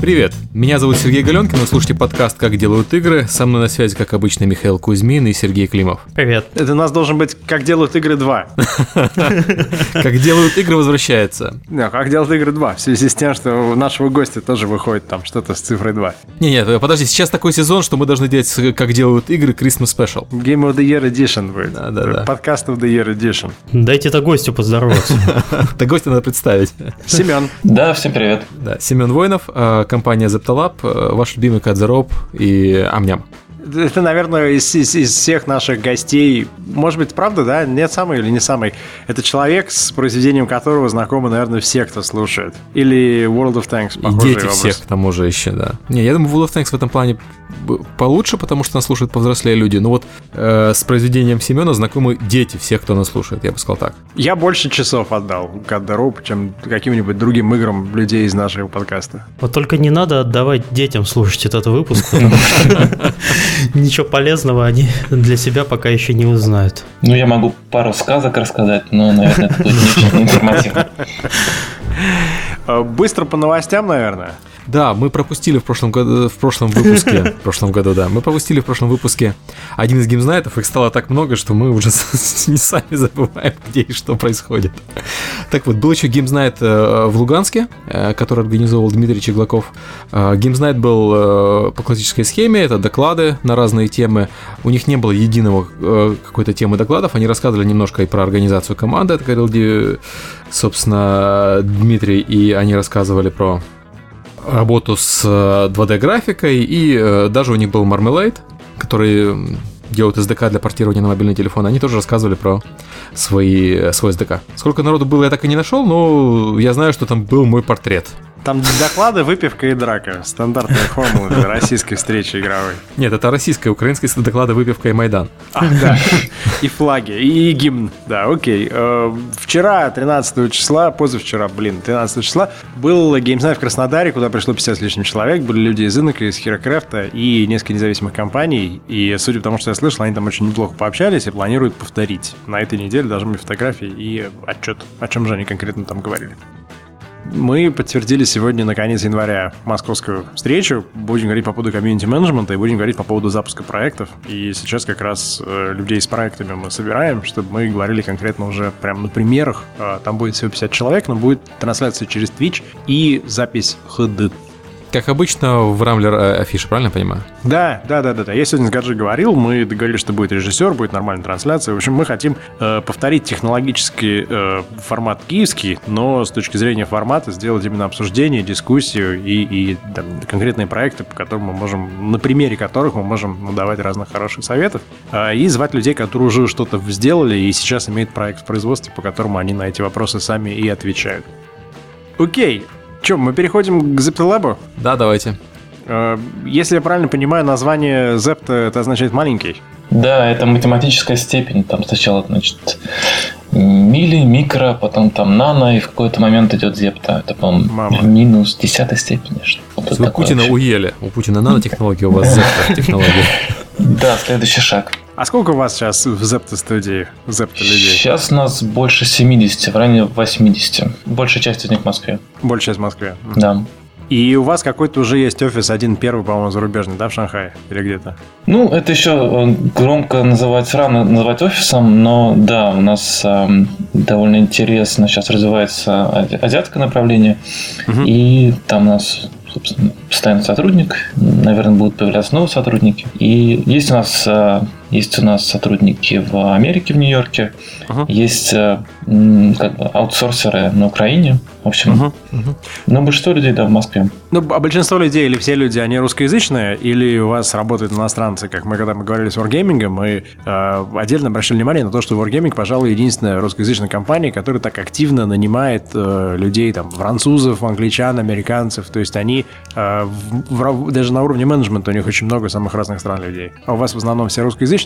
Привет, меня зовут Сергей Галенкин, вы слушаете подкаст «Как делают игры». Со мной на связи, как обычно, Михаил Кузьмин и Сергей Климов. Привет. Это у нас должен быть «Как делают игры 2». «Как делают игры» возвращается. Да, «Как делают игры 2», в связи с тем, что у нашего гостя тоже выходит там что-то с цифрой 2. Не, нет, подожди, сейчас такой сезон, что мы должны делать «Как делают игры» Christmas Special. Game of the Year Edition будет. Да, да, да. Подкаст of the Year Edition. Дайте-то гостю поздороваться. Да гостя надо представить. Семен. Да, всем привет. Да, Семен Воинов, э, компания Zeptalab, э, ваш любимый Кадзероб и Амням. Это, наверное, из, из, из всех наших гостей, может быть, правда, да? Нет самый или не самый. Это человек, с произведением которого знакомы, наверное, все, кто слушает. Или World of Tanks, И дети образ. всех к тому же еще, да. Не, я думаю, World of Tanks в этом плане получше, потому что нас слушают повзрослее люди. Но вот э, с произведением Семена знакомы дети всех, кто нас слушает, я бы сказал так. Я больше часов отдал Rope, чем каким-нибудь другим играм людей из нашего подкаста. Вот только не надо отдавать детям слушать этот выпуск, потому что ничего полезного они для себя пока еще не узнают. Ну, я могу пару сказок рассказать, но, наверное, это будет не очень информативно. Быстро по новостям, наверное. Да, мы пропустили в прошлом году, в прошлом выпуске, в прошлом году, да, мы пропустили в прошлом выпуске один из Games Night ов, их стало так много, что мы уже не сами забываем, где и что происходит. Так вот, был еще Games Night э, в Луганске, э, который организовал Дмитрий Чеглаков. Э, Games Night был по классической схеме, это доклады на разные темы. У них не было единого какой-то темы докладов, они рассказывали немножко и про организацию команды, это говорил, собственно, Дмитрий, и они рассказывали про работу с 2D-графикой, и э, даже у них был Marmalade, который делают SDK для портирования на мобильный телефон. Они тоже рассказывали про свои, э, свой SDK. Сколько народу было, я так и не нашел, но я знаю, что там был мой портрет. Там доклады, выпивка и драка. Стандартная формула для российской встречи игровой. Нет, это российская, украинская доклада «Выпивка и Майдан». А, да. И флаги, и гимн. Да, окей. Э, Вчера, 13 числа, позавчера, блин, 13 числа, был геймзнайт в Краснодаре, куда пришло 50 с лишним человек. Были люди из Инок, из Херокрафта и несколько независимых компаний. И судя по тому, что я слышал, они там очень неплохо пообщались и планируют повторить. На этой неделе должны быть фотографии и отчет, о чем же они конкретно там говорили. Мы подтвердили сегодня, на конец января, московскую встречу. Будем говорить по поводу комьюнити-менеджмента и будем говорить по поводу запуска проектов. И сейчас как раз э, людей с проектами мы собираем, чтобы мы говорили конкретно уже прямо на примерах. Э, там будет всего 50 человек, но будет трансляция через Twitch и запись HD. Как обычно, в Рамблер э, афиша, правильно я понимаю? Да, да, да, да, да. Я сегодня с Гаджи говорил, мы договорились, что будет режиссер, будет нормальная трансляция. В общем, мы хотим э, повторить технологический э, формат киевский, но с точки зрения формата сделать именно обсуждение, дискуссию и, и там, конкретные проекты, по которым мы можем, на примере которых мы можем ну, давать разных хороших советов, э, и звать людей, которые уже что-то сделали и сейчас имеют проект в производстве, по которому они на эти вопросы сами и отвечают. Окей, Че, мы переходим к ZeptoLab? Да, давайте. Э, Если я правильно понимаю, название Zepto это означает маленький. Да, это математическая степень. Там сначала, значит, мили, микро, потом там нано, и в какой-то момент идет зепта. Это, по-моему, минус десятой степени. Что-то Вы Путина вообще. уели. У Путина нанотехнология, у вас технология. Да, следующий шаг. А сколько у вас сейчас в Zepto студии, в Zepto людей? Сейчас нас больше 70, в районе 80. Большая часть из них в Москве. Большая часть в Москве. Да. И у вас какой-то уже есть офис, один первый, по-моему, зарубежный, да, в Шанхае или где-то? Ну, это еще э, громко называть рано называть офисом, но да, у нас эм, довольно интересно сейчас развивается ази- азиатское направление, Мгм. и там у нас собственно, постоянный сотрудник, наверное, будут появляться новые сотрудники. И есть у нас э, есть у нас сотрудники в Америке, в Нью-Йорке, Ага. есть э, как бы аутсорсеры на Украине. В общем, Мгм, мгм. но большинство людей, да, в Москве. Ну, а большинство людей или все люди, они русскоязычные, или у вас работают иностранцы, как мы когда мы говорили с Wargaming, мы э, отдельно обращали внимание на то, что Wargaming, пожалуй, единственная русскоязычная компания, которая так активно нанимает э, людей, там, французов, англичан, американцев, то есть они э, в- в- даже на уровне менеджмента у них очень много самых разных стран людей. А у вас в основном все русскоязычные?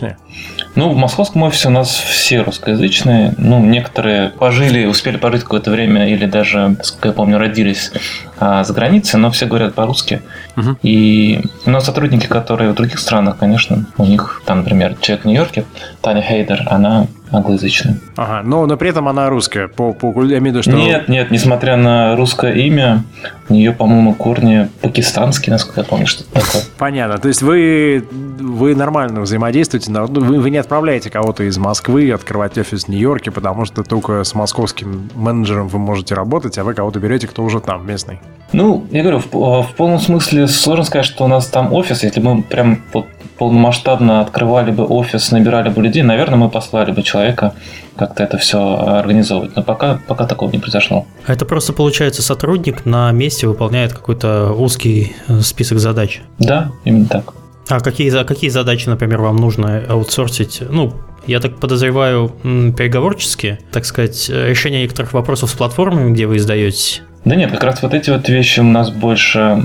Ну, в московском офисе у нас все русскоязычные. Ну, некоторые пожили, успели пожить какое-то время или даже, сколько я помню, родились а, за границей, но все говорят по-русски. Мгм. И у нас сотрудники, которые в других странах, конечно, у них, там, например, человек в Нью-Йорке, Таня Хейдер, она англоязычная. Ага, но, но при этом она русская, по, по, я имею в виду, что... Нет, нет, несмотря на русское имя, у нее, по-моему, корни пакистанские, насколько я помню, что такое. Понятно, то есть вы, вы нормально взаимодействуете, вы, вы не отправляете кого-то из Москвы открывать офис в Нью-Йорке, потому что только с московским менеджером вы можете работать, а вы кого-то берете, кто уже там, местный. Ну, я говорю, в, в полном смысле сложно сказать, что у нас там офис. Если мы прям вот полномасштабно открывали бы офис, набирали бы людей, наверное, мы послали бы человека как-то это все организовывать. Но пока, пока такого не произошло. А это просто получается сотрудник на месте выполняет какой-то узкий э, список задач. Да, именно так. А какие, а какие задачи, например, вам нужно аутсорсить? Ну, я так подозреваю, переговорческие, так сказать, решение некоторых вопросов с платформами, где вы издаете. Да нет, как раз вот эти вот вещи у нас больше,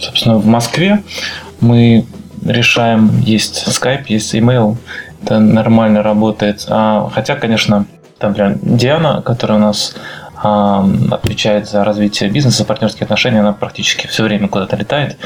собственно, в Москве. Мы решаем, есть Skype, есть email, это нормально работает. А, хотя, конечно, там, например, Диана, которая у нас отвечает за развитие бизнеса, партнерские отношения, она практически все время куда-то летает.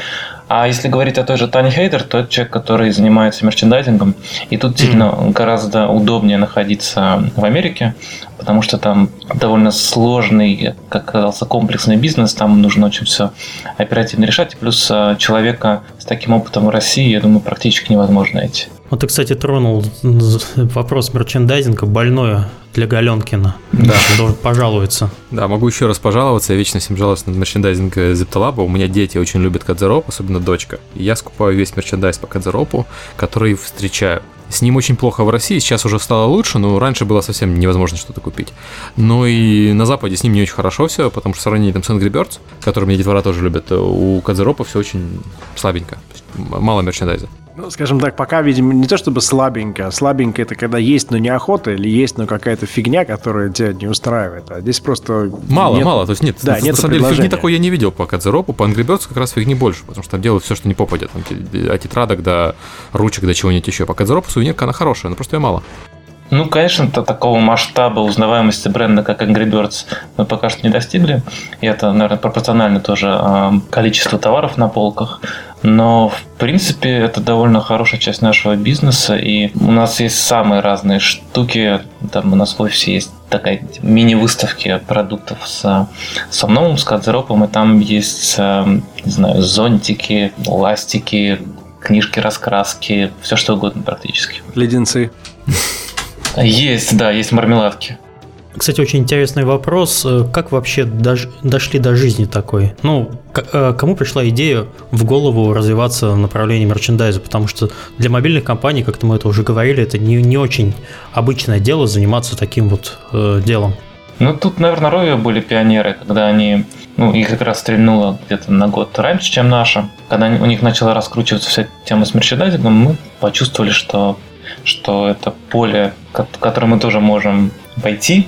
А если говорить о той же Тане Хейдер, то это человек, который занимается мерчендайзингом. И тут действительно mm-hmm. гораздо удобнее находиться в Америке, потому что там довольно сложный, как казался, комплексный бизнес, там нужно очень все оперативно решать. Плюс а, человека с таким опытом в России, я думаю, практически невозможно найти. Вот ты, кстати, тронул вопрос мерчендайзинга, больное для Галенкина. Да. Должен пожаловаться. Да, могу еще раз пожаловаться. Я вечно всем жалуюсь на мерчендайзинг Зепталаба. У меня дети очень любят Кадзероп, особенно дочка. И я скупаю весь мерчендайз по Кадзеропу, который встречаю. С ним очень плохо в России, сейчас уже стало лучше, но раньше было совсем невозможно что-то купить. Но и на Западе с ним не очень хорошо все, потому что в сравнении там, с Angry Birds, который меня детвора тоже любят, у Кадзеропа все очень слабенько. Мало мерчендайза. Ну, скажем так, пока, видимо, не то чтобы слабенько, а слабенько это когда есть, но не охота, или есть, но какая-то фигня, которая тебя не устраивает. А здесь просто... Мало, нет... мало. То есть нет, да, на, нет на самом деле фигни такой я не видел по Кадзеропу, по Angry Birds как раз фигни больше, потому что там делают все, что не попадет. Там, от тетрадок до ручек, до чего-нибудь еще. По Кадзеропу сувенирка, она хорошая, но просто ее мало. Ну, конечно, -то такого масштаба узнаваемости бренда, как Angry Birds, мы пока что не достигли. И это, наверное, пропорционально тоже э, количеству товаров на полках. Но, в принципе, это довольно хорошая часть нашего бизнеса. И у нас есть самые разные штуки. Там у нас в офисе есть такая мини-выставки продуктов с сомновым, с кадзеропом. И там есть, э, не знаю, зонтики, ластики, книжки-раскраски, все что угодно практически. Леденцы. Есть, да, есть мармеладки. Кстати, очень интересный вопрос. Э, как вообще дож- дошли до жизни такой? Ну, к- э, кому пришла идея в голову развиваться в направлении мерчендайза? Потому что для мобильных компаний, как-то мы это уже говорили, это не, не очень обычное дело заниматься таким вот э, делом. Ну, тут, наверное, Ровио были пионеры, когда они, ну, их как раз стрельнуло где-то на год раньше, чем наша. Когда у них начала раскручиваться вся тема с мерчендайзингом, мы почувствовали, что что это поле, которое мы тоже можем пойти.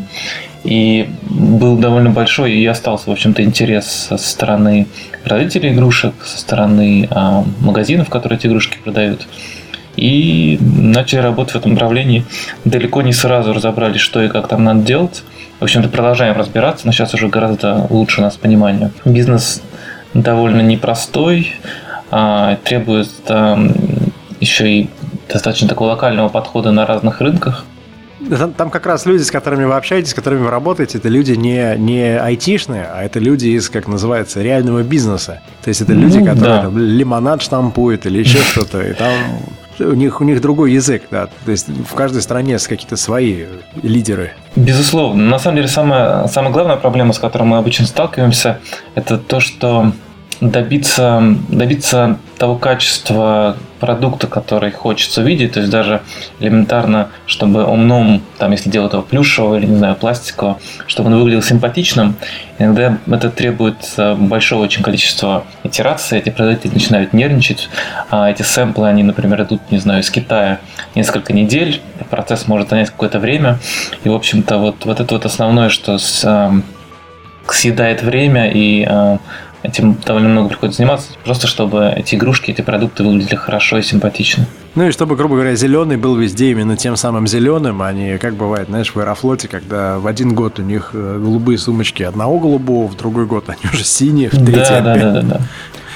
И был довольно большой и остался, в общем-то, интерес со стороны родителей игрушек, со стороны э, магазинов, которые эти игрушки продают. И начали работать в этом направлении. Далеко не сразу разобрались, что и как там надо делать. В общем-то, продолжаем разбираться, но сейчас уже гораздо лучше у нас понимание. Бизнес довольно непростой, а, требует а, еще и достаточно такого локального подхода на разных рынках. Там, там как раз люди, с которыми вы общаетесь, с которыми вы работаете, это люди не, не айтишные, а это люди из, как называется, реального бизнеса. То есть это люди, ну, которые да. там, лимонад штампуют или еще что-то, и там у них, у них другой язык, да. То есть в каждой стране есть какие-то свои лидеры. Безусловно. На самом деле самая, самая главная проблема, с которой мы обычно сталкиваемся, это то, что добиться, добиться того качества продукта, который хочется видеть, то есть даже элементарно, чтобы умном, там, если делать его плюшевого или, не знаю, пластикового, чтобы он выглядел симпатичным, иногда это требует э, большого очень количества итераций, эти производители начинают нервничать, а эти сэмплы, они, например, идут, не знаю, из Китая несколько недель, процесс может занять какое-то время, и, в общем-то, вот, вот это вот основное, что с, э, съедает время и э, этим довольно много приходится заниматься, просто чтобы эти игрушки, эти продукты выглядели хорошо и симпатично. Ну и чтобы, грубо говоря, зеленый был везде именно тем самым зеленым, а не, как бывает, знаешь, в Аэрофлоте, когда в один год у них э, голубые сумочки одного голубого, в другой год они уже синие, в третий да, да, да, да, да.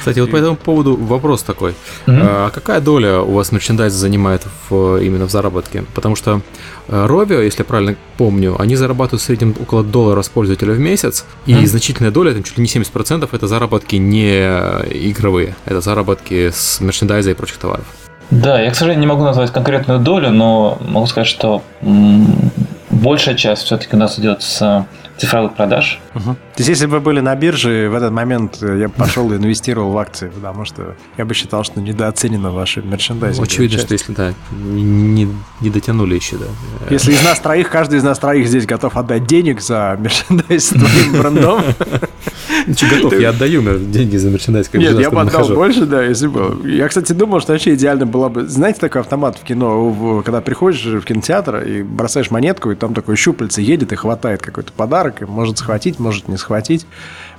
Кстати, вот по этому поводу вопрос такой. А какая доля у вас мерчендайза занимает в, именно в заработке? Потому что Rovio, если я правильно помню, они зарабатывают в среднем около доллара с пользователя в месяц, и значительная доля, там чуть ли не 70%, это заработки не игровые, это заработки с мерчендайза и прочих товаров. Да, я, к сожалению, не могу назвать конкретную долю, но могу сказать, что большая часть все-таки у нас идет с цифровых продаж. Угу. То есть, если бы вы были на бирже, в этот момент я бы пошел и инвестировал в акции, потому что я бы считал, что недооценено ваше мерчендайзинг. Очевидно, что если, да, не, не дотянули еще, да. Если из нас троих, каждый из нас троих здесь готов отдать денег за мерчендайз с твоим брендом. Че готов, я отдаю деньги за мерчендайз, Нет, я бы отдал больше, да, если бы. Я, кстати, думал, что вообще идеально было бы... Знаете такой автомат в кино, когда приходишь в кинотеатр и бросаешь монетку, и там такой щупальце едет и хватает какой-то подарок, и может схватить, может не схватить.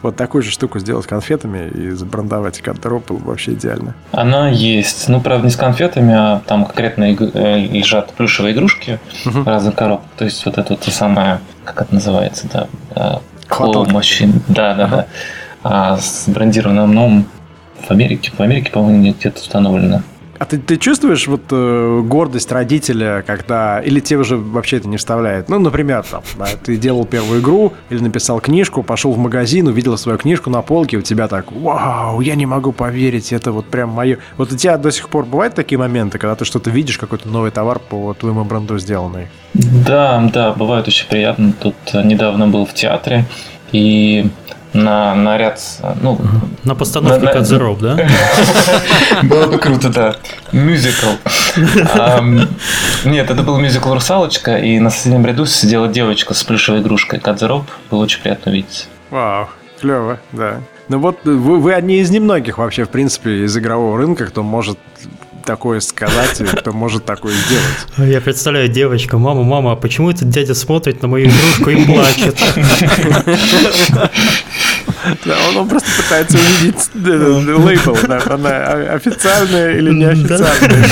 Вот такую же штуку сделать с конфетами и забрендовать гардероб было бы вообще идеально. Она есть. Ну, правда, не с конфетами, а там конкретно э, лежат плюшевые игрушки угу. разных коробок. То есть вот это вот то самое, как это называется, да, Claw Machine. Да, да, ага. да. А с брендированным новым в Америке, в Америке, по-моему, где-то установлено. А ты, ты чувствуешь вот э, гордость родителя, когда... Или тебе уже вообще это не вставляет? Ну, например, там, да, ты делал первую игру или написал книжку, пошел в магазин, увидел свою книжку на полке, у тебя так, вау, я не могу поверить, это вот прям мое... Вот у тебя до сих пор бывают такие моменты, когда ты что-то видишь, какой-то новый товар по твоему бренду сделанный? Да, да, бывает очень приятно. Тут э, недавно был в театре, и на, на ряд... Ну, на постановку на, Cut the Rope, да? Было бы круто, да. Мюзикл. Нет, это был мюзикл «Русалочка», и на соседнем ряду сидела девочка с плюшевой игрушкой Cut the Rope. Было очень приятно видеть. Вау, клево, да. Ну вот вы, вы одни из немногих вообще, в принципе, из игрового рынка, кто может такое сказать, кто может такое сделать. Я представляю, девочка, мама, мама, а почему этот дядя смотрит на мою игрушку и плачет? Да, он, он просто пытается увидеть лейбл, да, она официальная или неофициальная.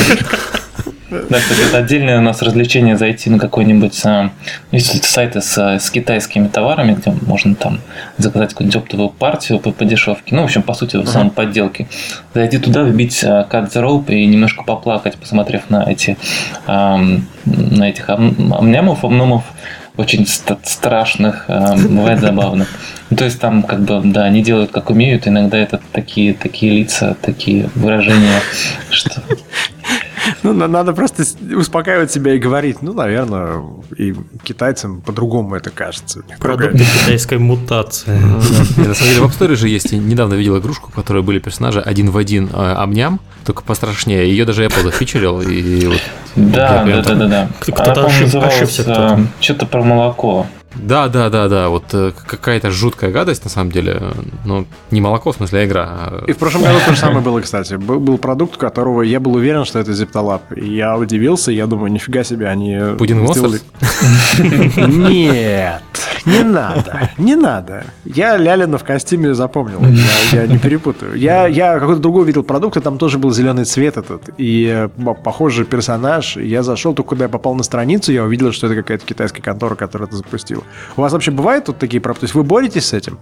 Да, кстати, это отдельное у нас развлечение зайти на какой-нибудь а, есть сайты с, с китайскими товарами, где можно там заказать какую-нибудь оптовую партию по, по дешевке. Ну, в общем, по сути, в самом подделке. Зайти туда, вбить cut the rope и немножко поплакать, посмотрев на эти на этих амнямов, амнумов, очень страшных, бывает забавно. Ну, то есть там как бы, да, они делают как умеют, иногда это такие, такие лица, такие выражения, что ну, надо просто успокаивать себя и говорить, ну, наверное, и китайцам по-другому это кажется. Продукты китайской мутации. На самом деле в App Store же есть, недавно видел игрушку, в которой были персонажи один в один э, амням, только пострашнее. Ее даже Apple зафичерил. Да, да, да, да, да. Кто-то ошибся. Что-то про молоко. Да, да, да, да, вот э, какая-то жуткая гадость, на самом деле, ну, не молоко, в смысле, а игра. И в прошлом году то же самое было, кстати. Был, был продукт, которого я был уверен, что это Ziptolab. И я удивился, я думаю, нифига себе, они Пудинг сделали... Нет, не надо, не надо. Я Лялина в костюме запомнил, я, я не перепутаю. Я, я какой-то другой видел продукт, и там тоже был зеленый цвет этот, и э, похожий персонаж. Я зашел, только когда я попал на страницу, я увидел, что это какая-то китайская контора, которая это запустила. У вас вообще бывают тут такие проблемы? То есть вы боретесь с этим?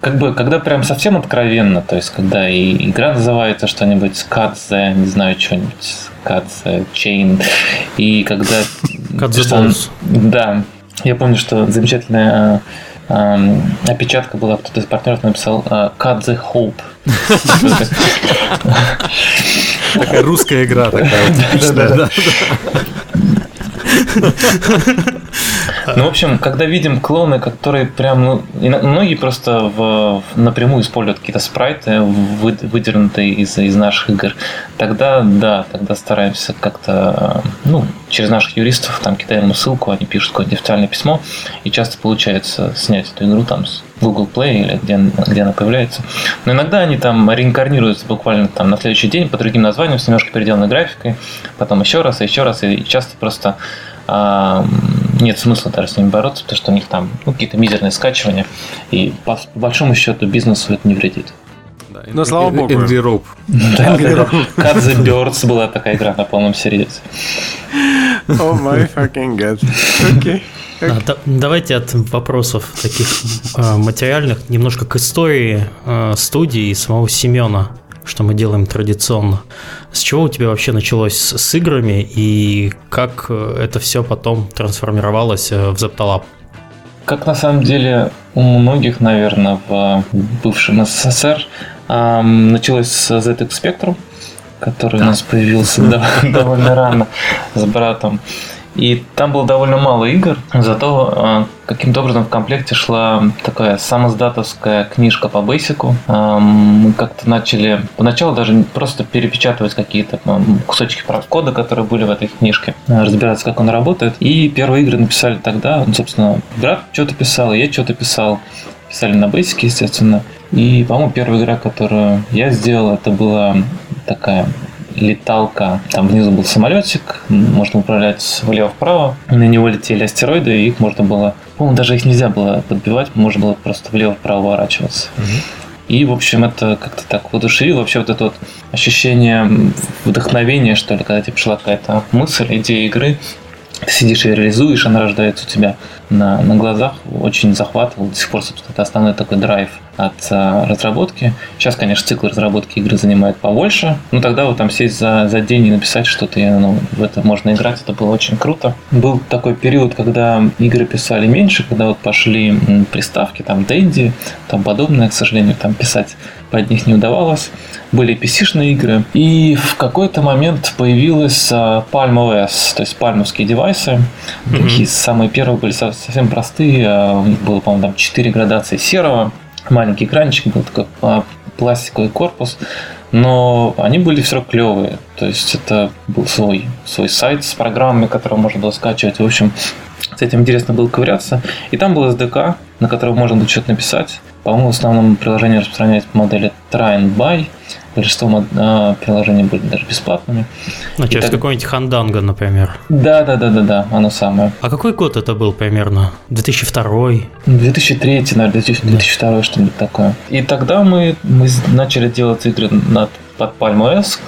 Как бы, когда прям совсем откровенно, то есть, когда и игра называется что-нибудь Cut не знаю, что-нибудь Cut Chain, и когда... The Да, я помню, что замечательная э, опечатка была, кто-то из партнеров написал Cut the Hope. Такая русская игра такая. Ну, в общем, когда видим клоны, которые прям, ну, многие просто в, напрямую используют какие-то спрайты, выдернутые из, из наших игр, тогда, да, тогда стараемся как-то, ну, через наших юристов, там, кидаем ему ссылку, они пишут какое-то официальное письмо, и часто получается снять эту игру там с Google Play или где, где она появляется. Но иногда они там реинкарнируются буквально там на следующий день по другим названиям, с немножко переделанной графикой, потом еще раз и еще раз, и часто просто нет смысла даже с ними бороться, потому что у них там ну, какие-то мизерные скачивания, и по, по большому счету бизнесу это не вредит. Да, Но слава богу. Angry Rope. Да, Cut the Birds была такая игра на полном серьезе. Oh my fucking god. Окей. Okay. Да, давайте от вопросов таких э, материальных немножко к истории э, студии и самого Семена, что мы делаем традиционно. С чего у тебя вообще началось с, с играми и как э, это все потом трансформировалось э, в Zeptalab? Как на самом деле у многих, наверное, в бывшем СССР эм, началось с ZX Spectrum, который да. у нас появился довольно рано с братом. И там было довольно мало игр, зато а, каким-то образом в комплекте шла такая самоздатовская книжка по бейсику. Мы как-то начали поначалу даже просто перепечатывать какие-то кусочки кода, которые были в этой книжке, а, разбираться, как он работает. И первые игры написали тогда, собственно, брат что-то писал, я что-то писал. Писали на бейсике, естественно. И, по-моему, первая игра, которую я сделал, это была такая леталка. Там внизу был самолетик, можно управлять влево-вправо. На него летели астероиды, и их можно было... По-моему, даже их нельзя было подбивать, можно было просто влево-вправо уворачиваться. И, в общем, это как-то так воодушевило. Вообще вот это вот ощущение вдохновения, что ли, когда тебе пришла какая-то мысль, идея игры, ты сидишь и реализуешь, она рождается у тебя на, на глазах, очень захватывал. До сих пор, собственно, это основной такой драйв от а, разработки. Сейчас, конечно, цикл разработки игры занимает побольше, но тогда вот там сесть за, за день и написать что-то, ну, в это можно играть, это было очень круто. Был такой период, когда игры писали меньше, когда вот пошли приставки, там Дэнди, там подобное, к сожалению, там писать под них не удавалось. Были PC-шные игры. И в какой-то момент появилась а, Palm OS, то есть пальмовские девайсы. Mm-hmm. Такие самые первые были совсем простые. А, было, по-моему, там 4 градации серого маленький экранчик, был такой а, пластиковый корпус, но они были все равно клевые. То есть это был свой, свой сайт с программами, которые можно было скачивать. В общем, с этим интересно было ковыряться. И там был SDK, на котором можно было что-то написать. По-моему, в основном приложение распространяется по модели Try and Buy. Большинство а, приложений были даже бесплатными. Ну, через так... какой-нибудь Ханданга, например. Да, да, да, да, да, оно самое. А какой год это был примерно? 2002? 2003, наверное, 2002, да. что-нибудь такое. И тогда мы, мы начали делать игры над, под Palm OS,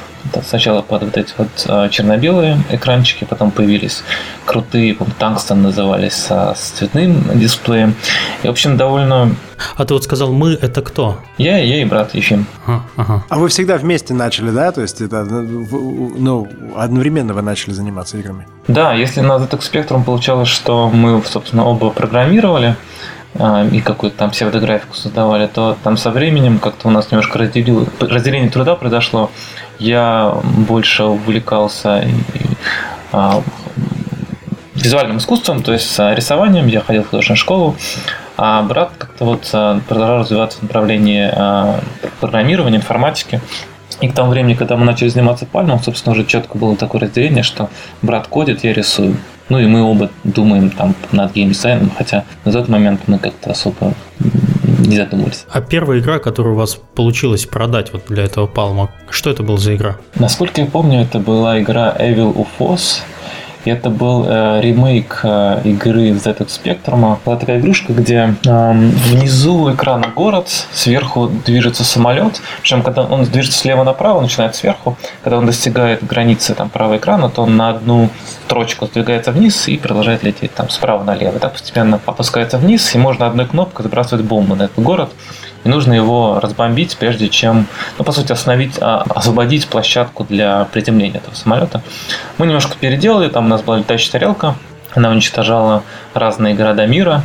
Сначала под вот эти вот а, черно-белые экранчики, потом появились крутые, Тангстон назывались, с цветным дисплеем. И, в общем, довольно... А ты вот сказал «мы» — это кто? Я, я и брат Ефим. Ага, ага. А вы всегда вместе начали, да? То есть это, ну, одновременно вы начали заниматься играми? Да, если на ZX Spectrum получалось, что мы, собственно, оба программировали, а, и какую-то там псевдографику создавали, то там со временем как-то у нас немножко разделил, разделение труда произошло. Я больше увлекался а, визуальным искусством, то есть рисованием. Я ходил в художественную школу, а брат как-то вот а, продолжал развиваться в направлении программирования, информатики. И к тому времени, когда мы начали заниматься пальмом, собственно, уже четко было такое разделение, что брат кодит, я рисую. Ну и мы оба думаем там над геймдизайном, хотя на тот момент мы как-то особо не задумывались. А первая игра, которую у вас получилось продать вот для этого палма, что это был за игра? Насколько я помню, это была игра Evil Ufos. Это был э, ремейк э, игры ZX Spectrum. Была такая игрушка, где э, внизу экрана город, сверху движется самолет. Причем, когда он движется слева направо, начинает сверху. Когда он достигает границы там, правого экрана, то он на одну строчку сдвигается вниз и продолжает лететь там справа налево. Так постепенно опускается вниз, и можно одной кнопкой сбрасывать бомбу на этот город и нужно его разбомбить, прежде чем, ну, по сути, остановить, а, освободить площадку для приземления этого самолета. Мы немножко переделали, там у нас была летающая тарелка, она уничтожала разные города мира,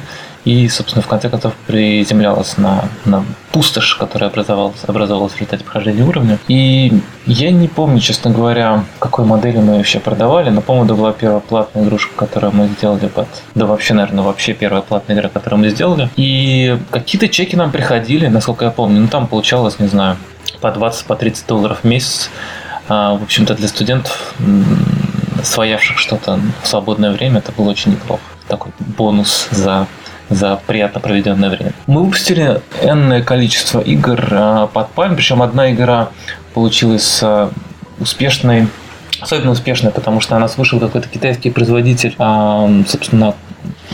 и, собственно, в конце концов приземлялась на, на пустошь, которая образовалась, образовалась в результате прохождения уровня. И я не помню, честно говоря, какой модели мы вообще продавали, но, по-моему, это была первая платная игрушка, которую мы сделали под... Да вообще, наверное, вообще первая платная игра, которую мы сделали. И какие-то чеки нам приходили, насколько я помню. Ну, там получалось, не знаю, по 20, по 30 долларов в месяц. А, в общем-то, для студентов, своявших что-то в свободное время, это было очень неплохо. Такой бонус за за приятно проведенное время. Мы выпустили энное количество игр а, под Palm, причем одна игра получилась а, успешной, особенно успешной, потому что она вышел какой-то китайский производитель, а, собственно,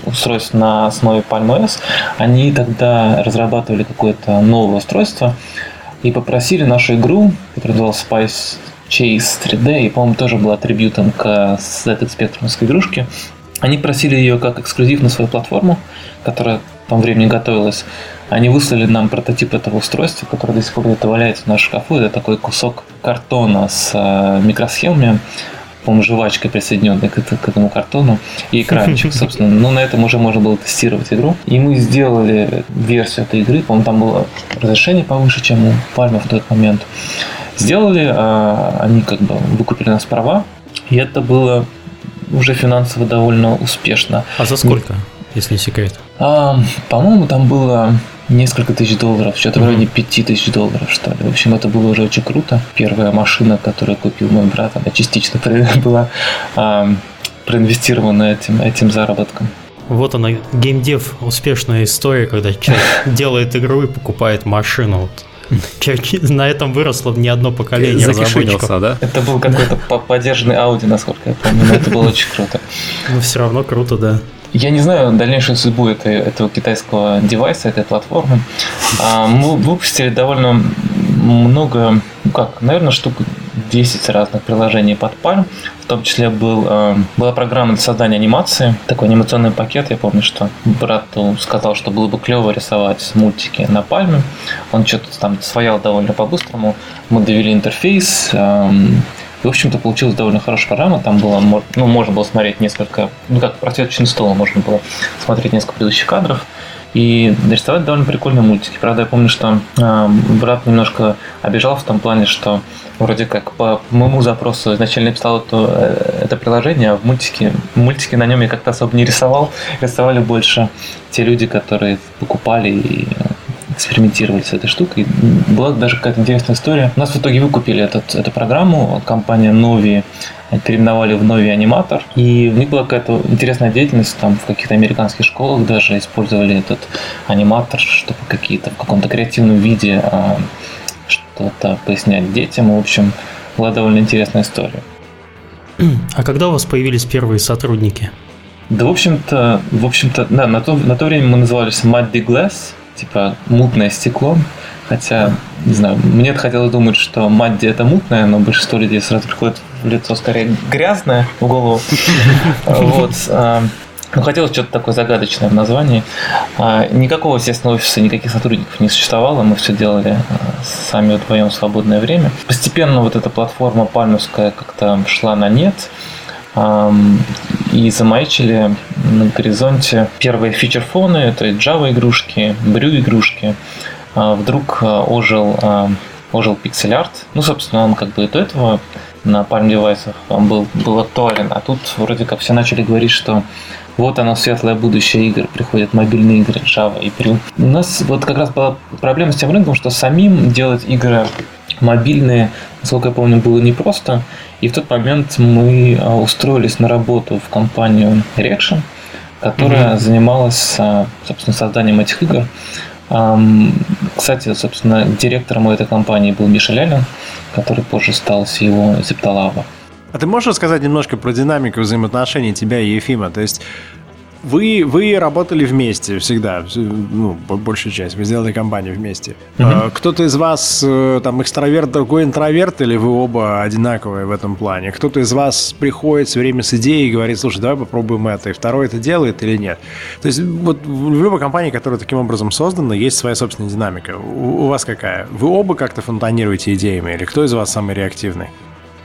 устройств на основе Palm OS. Они тогда разрабатывали какое-то новое устройство и попросили нашу игру, которая называлась Spice Chase 3D, и, по-моему, тоже была атрибутом к ZX Spectrum игрушке, Они просили ее как эксклюзив на свою платформу, которая в том времени готовилась. Они выслали нам прототип этого устройства, которое до сих пор где-то валяется в нашем шкафу. Это такой кусок картона с э, микросхемами, по-моему, жвачкой присоединенной к, к этому картону и экранчик, собственно. Ну, на этом уже можно было тестировать игру. И мы сделали версию этой игры. По-моему, там было разрешение повыше, чем у Palm в тот момент. Сделали, а они как бы выкупили нас права, и это было уже финансово довольно успешно. А за сколько, если не секрет? А, по-моему, там было несколько тысяч долларов, что-то mm-hmm. вроде пяти тысяч долларов, что ли. В общем, это было уже очень круто. Первая машина, которую купил мой брат, она частично была а, проинвестирована этим, этим заработком. Вот она, геймдев, успешная история, когда человек делает игру и покупает машину. Вот на этом выросло не одно поколение разработчиков. да? Это был какой-то поддержанный Audi, насколько я помню, но это было очень круто. Ну, все равно круто, да. Я не знаю дальнейшую судьбу этой, этого китайского девайса, этой платформы. А, мы выпустили довольно много, ну как, наверное, штук 10 разных приложений под Palm. В том числе был, э, была программа для создания анимации, такой анимационный пакет. Я помню, что брат сказал, что было бы клево рисовать мультики на пальме. Он что-то там своял довольно по-быстрому. Мы довели интерфейс. Эм, в общем-то, получилась довольно хорошая программа. Там было, ну, можно было смотреть несколько, ну, как просветочный стол, можно было смотреть несколько предыдущих кадров и нарисовать довольно прикольные мультики. Правда, я помню, что э, брат немножко обижал в том плане, что вроде как по моему запросу изначально писал это, э, это приложение, а в мультике, мультики на нем я как-то особо не рисовал. Рисовали больше те люди, которые покупали и экспериментировали с этой штукой. Была даже какая-то интересная история. У нас в итоге выкупили этот, эту программу, компания Novi переименовали в Novi Аниматор, и у них была какая-то интересная деятельность, там в каких-то американских школах даже использовали этот аниматор, чтобы какие-то в каком-то креативном виде а, что-то пояснять детям. В общем, была довольно интересная история. А когда у вас появились первые сотрудники? Да, в общем-то, в общем-то, да, на то, на то время мы назывались Muddy Glass, типа мутное стекло. Хотя, не знаю, мне хотелось думать, что Мадди это мутное, но большинство людей сразу приходит в лицо скорее грязное в голову. Вот. А, ну, хотелось что-то такое загадочное в названии. А, никакого, естественно, офиса, никаких сотрудников не существовало. Мы все делали а, сами вдвоем в свободное время. Постепенно вот эта платформа пальмовская как-то шла на нет. И замаячили на горизонте первые фичерфоны, это Java игрушки, Brew игрушки. Вдруг ожил, ожил Pixel Art. Ну, собственно, он как бы до этого на Palm девайсах он был, был актуален. А тут вроде как все начали говорить, что вот оно, светлое будущее игр, приходят мобильные игры, Java и Brew. У нас вот как раз была проблема с тем рынком, что самим делать игры мобильные, насколько я помню, было непросто. И в тот момент мы а, устроились на работу в компанию Reaction, которая mm-hmm. занималась, а, собственно, созданием этих игр. Кстати, собственно, директором этой компании был Миша Лялин, который позже стал CEO Zeptalava. А ты можешь рассказать немножко про динамику взаимоотношений тебя и Ефима? То есть вы, вы работали вместе всегда, ну, большую часть, вы сделали компанию вместе. Uh-huh. Кто-то из вас э, там экстраверт, другой интроверт, или вы оба одинаковые в этом плане? Кто-то из вас приходит все время с идеей и говорит, слушай, давай попробуем это, и второй это делает или нет? То есть вот в любой компании, которая таким образом создана, есть своя собственная динамика. У, у вас какая? Вы оба как-то фонтанируете идеями, или кто из вас самый реактивный?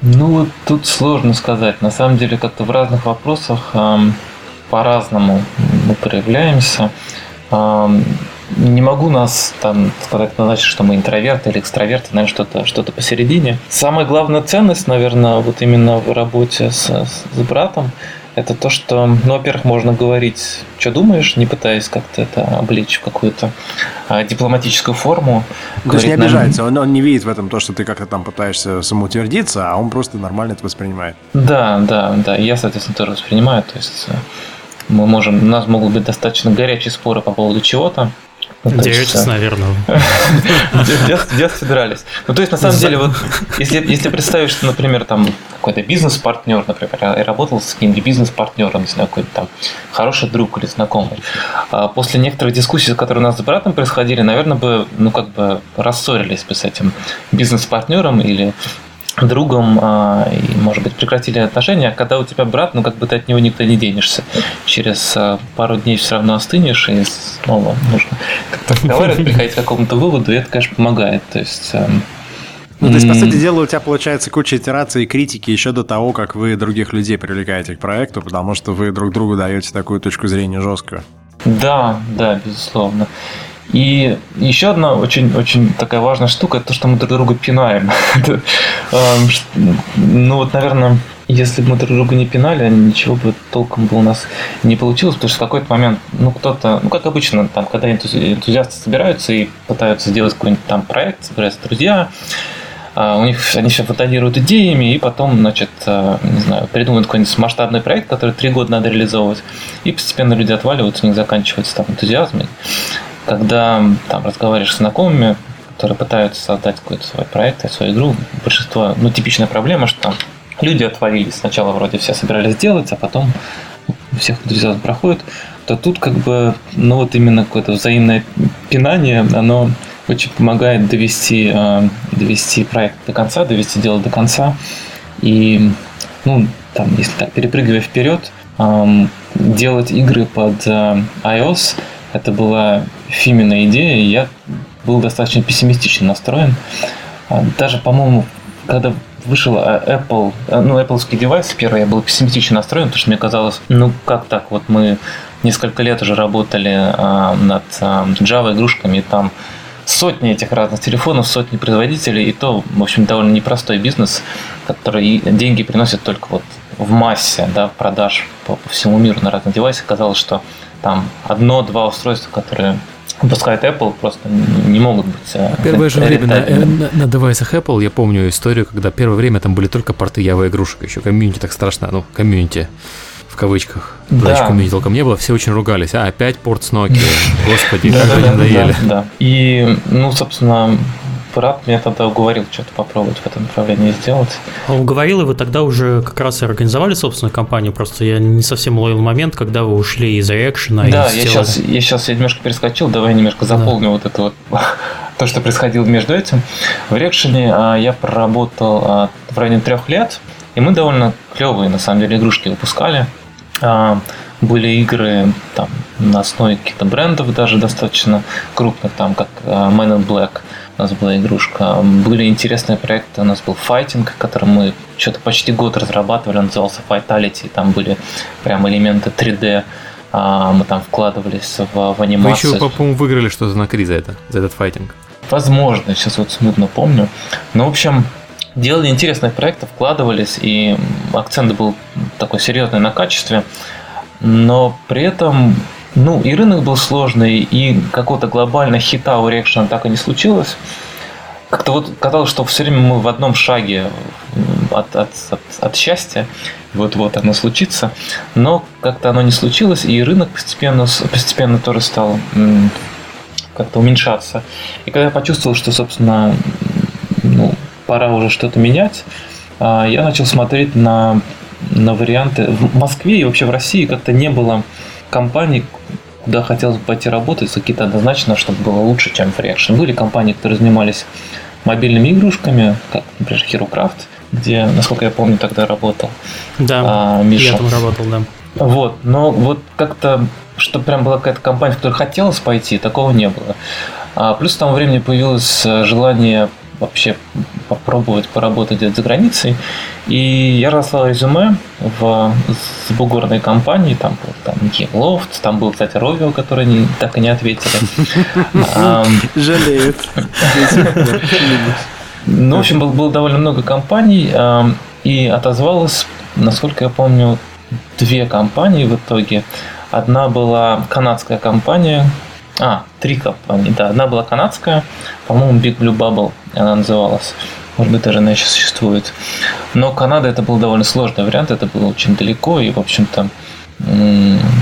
Ну, вот тут сложно сказать. На самом деле, как-то в разных вопросах эм, по-разному мы проявляемся. Не могу нас там сказать, назначить, что мы интроверты или экстраверты, наверное, что-то что посередине. Самая главная ценность, наверное, вот именно в работе с, с братом, это то, что, ну, во-первых, можно говорить, что думаешь, не пытаясь как-то это облечь в какую-то а, дипломатическую форму. То есть не обижается, он, он не видит в этом то, что ты как-то там пытаешься самоутвердиться, а он просто нормально это воспринимает. Да, да, да, я, соответственно, тоже воспринимаю, то есть э, мы можем, у нас могут быть достаточно горячие споры по поводу чего-то, ну, Деретесь, наверное. В детстве дрались. Ну, то есть, на самом деле, вот, если, если представить, что, например, там какой-то бизнес-партнер, например, я работал с каким-нибудь бизнес-партнером, не знаю, какой-то там хороший друг или знакомый, а после некоторых дискуссий, которые у нас с братом происходили, наверное, бы, ну, как бы рассорились бы с этим бизнес-партнером или другом а, и, может быть, прекратили отношения, а когда у тебя брат, ну, как бы ты от него никуда не денешься. Через а, пару дней все равно остынешь, и снова нужно как-то разговаривать, приходить к какому-то выводу, и это, конечно, помогает. То есть... Эм, ну, то есть, по сути дела, у тебя получается куча итераций и критики еще до того, как вы других людей привлекаете к проекту, потому что вы друг другу даете такую точку зрения жесткую. Да, да, безусловно. И еще одна очень-очень такая важная штука, это то, что мы друг друга пинаем. Эм, ну вот, наверное, если бы мы друг друга не пинали, ничего бы толком бы у нас не получилось, потому что в какой-то момент, ну, кто-то, ну, как обычно, там, когда энтузиасты собираются и пытаются сделать какой-нибудь там проект, собираются друзья, а, у них они все фотографируют идеями, и потом, значит, э, не знаю, придумают какой-нибудь масштабный проект, который три года надо реализовывать, и постепенно люди отваливаются, у них заканчивается там энтузиазм, когда там разговариваешь с знакомыми, которые пытаются создать какой-то свой проект, свою игру, большинство, ну, типичная проблема, что там люди отвалились. Сначала вроде все собирались делать, а потом у всех энтузиазм проходит, то тут как бы, ну вот именно какое-то взаимное пинание, оно очень помогает довести, э, довести проект до конца, довести дело до конца. И, ну, там, если так, перепрыгивая вперед, делать игры под э, iOS – это была Фимина идея, и я был достаточно пессимистично настроен. А, даже, по-моему, когда вышел а, Apple, а, ну, Apple девайс первый, я был пессимистично настроен, потому что мне казалось, ну, как так, вот мы несколько лет уже работали а, над а, Java игрушками, там сотни этих разных телефонов, сотни производителей, и то, в общем, довольно непростой бизнес, который деньги приносит только вот в массе, да, продаж по, по всему миру на разных девайсах. Казалось, что там одно-два устройства, которые выпускает Apple, просто не могут быть. Э, первое же время на, на, на девайсах Apple я помню историю, когда первое время там были только порты Java игрушек, еще комьюнити так страшно, ну, комьюнити в кавычках. Да. Значит, комьюнити толком не было, все очень ругались. А, опять порт с Nokia, господи, как они надоели. Да, и, ну, собственно, брат меня тогда уговорил что-то попробовать в этом направлении сделать. Уговорил, и вы тогда уже как раз и организовали собственную компанию, просто я не совсем уловил момент, когда вы ушли из реакшена. Да, я сейчас, я сейчас я немножко перескочил, давай немножко заполню да. вот это вот то, что происходило между этим. В реакшене а, я проработал а, в районе трех лет, и мы довольно клевые, на самом деле, игрушки выпускали. А, были игры там, на основе каких-то брендов даже достаточно крупных, там как а, Man in Black – у нас была игрушка. Были интересные проекты. У нас был файтинг, который мы что-то почти год разрабатывали. Он назывался Vitality. Там были прям элементы 3D. А, мы там вкладывались в, в анимацию. Вы еще, по-моему, выиграли что-то на Кри за это, за этот файтинг. Возможно, сейчас вот смутно помню. Но, в общем, делали интересные проекты, вкладывались, и акцент был такой серьезный на качестве. Но при этом ну, и рынок был сложный, и какого-то глобального хита у Reaction так и не случилось. Как-то вот казалось, что все время мы в одном шаге от, от, от, от счастья, вот-вот оно случится, но как-то оно не случилось, и рынок постепенно, постепенно тоже стал как-то уменьшаться. И когда я почувствовал, что, собственно, ну, пора уже что-то менять, а, я начал смотреть на, на варианты. В Москве и вообще в России как-то не было компаний, куда хотелось бы пойти работать, какие-то однозначно, чтобы было лучше, чем в Reaction. Были компании, которые занимались мобильными игрушками, как, например, HeroCraft, где, насколько я помню, тогда работал. Да, а, Миша. я там работал, да. Вот, но вот как-то, что прям была какая-то компания, в которой хотелось пойти, такого не было. А плюс к тому времени появилось желание вообще попробовать поработать за границей. И я разослал резюме в с бугорной компании, там был там Loft, там был, кстати, Ровио, который не, так и не ответили. Жалеют. Ну, в общем, было довольно много компаний, и отозвалось, насколько я помню, две компании в итоге. Одна была канадская компания, а, три компании, да. Одна была канадская, по-моему, Big Blue Bubble она называлась. Может быть, даже она еще существует. Но Канада это был довольно сложный вариант, это было очень далеко, и, в общем-то,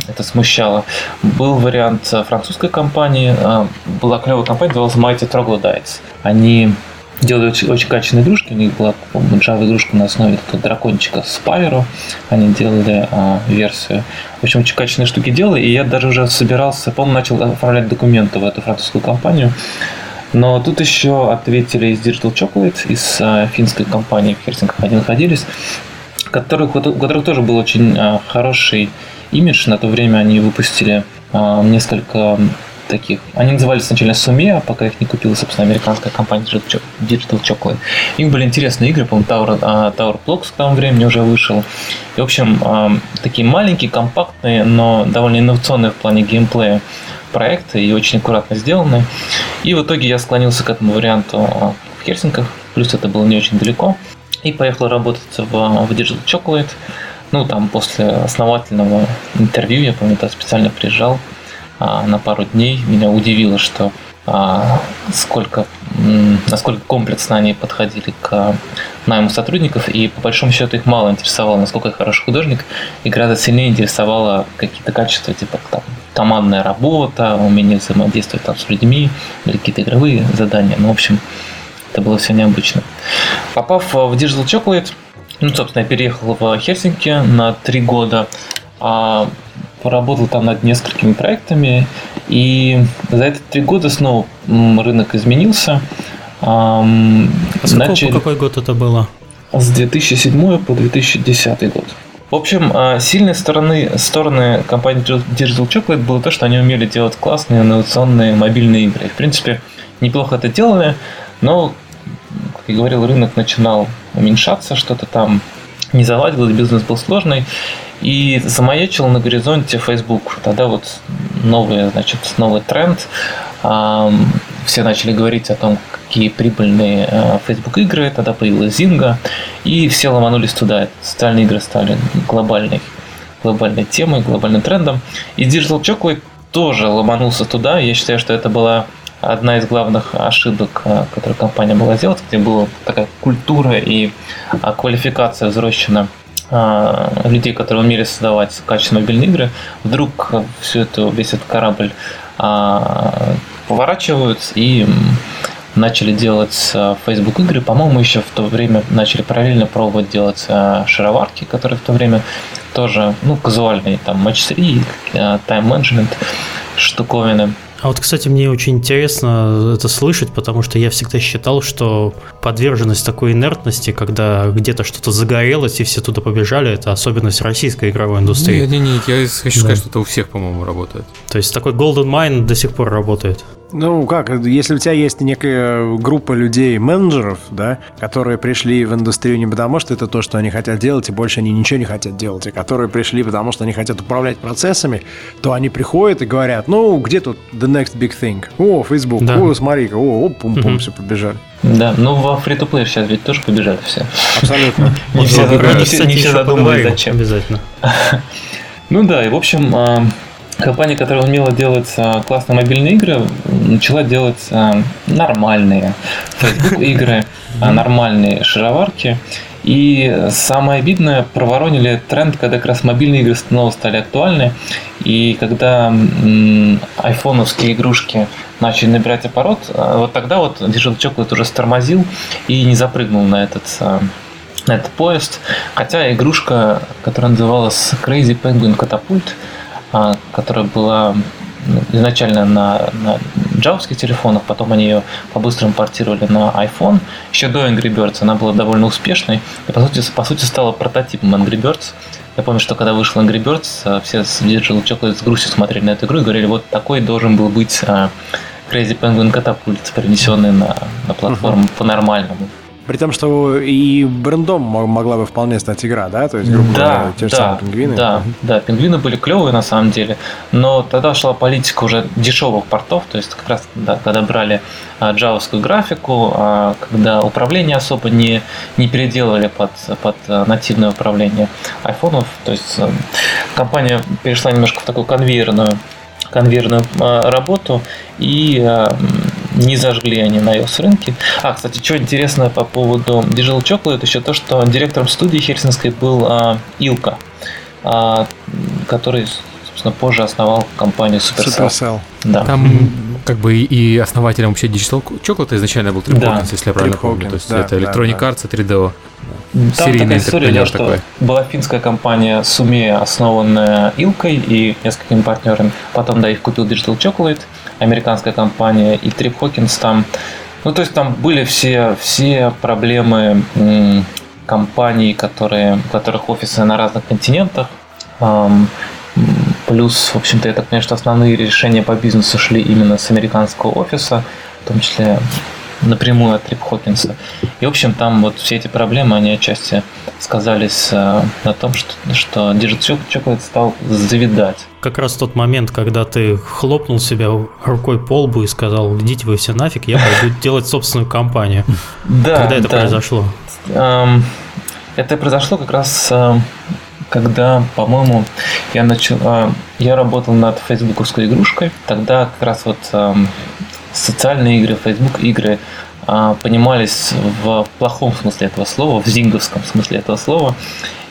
это смущало. Был вариант французской компании, а, была клевая компания, называлась Mighty Troglodytes. Они делали очень, очень качественные игрушки. У них была Java игрушка на основе такого дракончика Spyro. Они делали а, версию. В общем, очень качественные штуки делали. И я даже уже собирался, по-моему, начал оформлять документы в эту французскую компанию. Но тут еще ответили из Digital Chocolate, из э, финской компании в Хельсинках они находились, которых, у которых тоже был очень э, хороший имидж. На то время они выпустили э, несколько таких. Они назывались сначала Sumia, пока их не купила, собственно, американская компания Digital Chocolate. У них были интересные игры, по-моему, Tower, uh, Tower Blocks к тому времени уже вышел. И, в общем, uh, такие маленькие, компактные, но довольно инновационные в плане геймплея проекты и очень аккуратно сделаны. И в итоге я склонился к этому варианту в Хельсинках, плюс это было не очень далеко. И поехал работать в, в Digital Chocolate. Ну, там после основательного интервью, я помню, я специально приезжал а, на пару дней. Меня удивило, что а, сколько, насколько комплексно они подходили к найму сотрудников, и по большому счету их мало интересовало, насколько я хороший художник, и гораздо сильнее интересовало какие-то качества, типа там, командная работа, умение взаимодействовать там, с людьми, или какие-то игровые задания. Ну, в общем, это было все необычно. Попав в Digital Chocolate, ну, собственно, я переехал в Хельсинки на три года. А поработал там над несколькими проектами, и за эти три года снова рынок изменился. А с Начали... какой год это было? С 2007 по 2010 год. В общем, а, сильной стороны, стороны компании Digital Chocolate было то, что они умели делать классные инновационные мобильные игры. В принципе, неплохо это делали, но, как я говорил, рынок начинал уменьшаться, что-то там не заладилось, бизнес был сложный. И замаячил на горизонте Facebook. Тогда вот новый, значит, новый тренд. Все начали говорить о том, какие прибыльные э, Facebook игры. Тогда появилась Zynga. И все ломанулись туда. Социальные игры стали глобальной, глобальной темой, глобальным трендом. И Digital Chocolate тоже ломанулся туда. Я считаю, что это была одна из главных ошибок, э, которую компания была сделать, где была такая культура и а, квалификация взросшена а, людей, которые умели создавать качественные мобильные игры, вдруг всю эту, весь этот корабль поворачивают и начали делать а, Facebook игры. По-моему, еще в то время начали параллельно пробовать делать шароварки, которые в то время тоже, ну, казуальные, там, матч 3, тайм-менеджмент, штуковины. А вот, кстати, мне очень интересно это слышать, потому что я всегда считал, что подверженность такой инертности, когда где-то что-то загорелось и все туда побежали, это особенность российской игровой индустрии. Нет, нет, нет, я хочу да. сказать, что это у всех, по-моему, работает. То есть такой Golden Mine до сих пор работает. Ну как, если у тебя есть некая группа людей, менеджеров, да, которые пришли в индустрию не потому, что это то, что они хотят делать, и больше они ничего не хотят делать, и которые пришли потому, что они хотят управлять процессами, то они приходят и говорят, ну, где тут the next big thing? О, Facebook, да. о, смотри-ка, о, оп, пум-пум, угу. все побежали. Да, ну во фри то сейчас ведь тоже побежали все. Абсолютно. Не все задумывались, зачем. Обязательно. Ну да, и в общем, а, компания, которая умела делать а, классные мобильные игры, начала делать а, нормальные игры, нормальные шароварки. И самое обидное, проворонили тренд, когда как раз мобильные игры снова стали актуальны. И когда айфоновские игрушки начали набирать оборот, вот тогда вот Digital Chocolate уже стормозил и не запрыгнул на этот на этот поезд. Хотя игрушка, которая называлась Crazy Penguin Catapult, а, которая была изначально на, на джавских телефонах, потом они ее по-быстрому портировали на iPhone. Еще до Angry Birds она была довольно успешной и по сути, по сути стала прототипом Angry Birds. Я помню, что когда вышел Angry Birds, а, все с Digital Chocolate с грустью смотрели на эту игру и говорили, вот такой должен был быть а, Crazy Penguin Catapult, перенесенный на, на платформу uh-huh. по-нормальному. При том, что и брендом могла бы вполне стать игра, да? То есть, грубо да, говоря, те же да, самые пингвины. Да, да, пингвины были клевые на самом деле, но тогда шла политика уже дешевых портов, то есть как раз да, когда брали а, джавовскую графику, а, когда управление особо не, не переделывали под, под а, нативное управление айфонов, то есть а, компания перешла немножко в такую конвейерную конвейерную работу и не зажгли они на iOS рынке. А, кстати, что интересно по поводу Digital Chocolate, еще то, что директором студии хельсинской был а, Илка, а, который, собственно, позже основал компанию Supercell. Supercell. Да. Там как бы и основателем вообще Digital Chocolate изначально был Трip да. если я правильно помню. То есть да, это Electronic да, Arts и 3DO. Там такая история, да, что такой. была финская компания Суме, основанная Илкой и несколькими партнерами. Потом, да, их купил Digital Chocolate, американская компания, и Трип Хокинс там. Ну, то есть там были все, все проблемы компаний, которые, у которых офисы на разных континентах. Плюс, в общем-то, я так понимаю, что основные решения по бизнесу шли именно с американского офиса, в том числе напрямую от Трип Хокинса. И, в общем, там вот все эти проблемы, они отчасти сказались э, на том, что, что Digital Chocolate стал завидать. Как раз тот момент, когда ты хлопнул себя рукой по лбу и сказал, идите вы все нафиг, я пойду делать собственную компанию. Да, Когда это произошло? Эм, это произошло как раз эм, когда, по-моему, я начал, э, я работал над фейсбуковской игрушкой. Тогда как раз вот эм, социальные игры, Facebook игры а, понимались в плохом смысле этого слова, в зинговском смысле этого слова.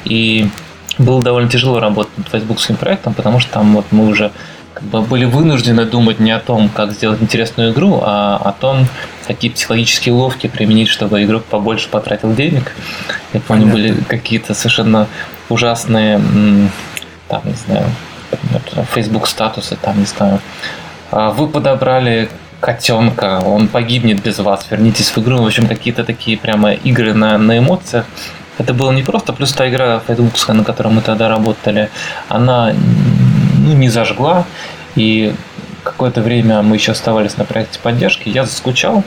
И было довольно тяжело работать над фейсбукским проектом, потому что там вот мы уже как бы были вынуждены думать не о том, как сделать интересную игру, а о том, какие психологические ловки применить, чтобы игрок побольше потратил денег. Я помню, были какие-то совершенно ужасные, там, не знаю, Facebook статусы, там, не знаю, а вы подобрали котенка, он погибнет без вас, вернитесь в игру. В общем, какие-то такие прямо игры на, на эмоциях. Это было не просто, плюс та игра фейсбукская, на которой мы тогда работали, она ну, не зажгла, и какое-то время мы еще оставались на проекте поддержки, я заскучал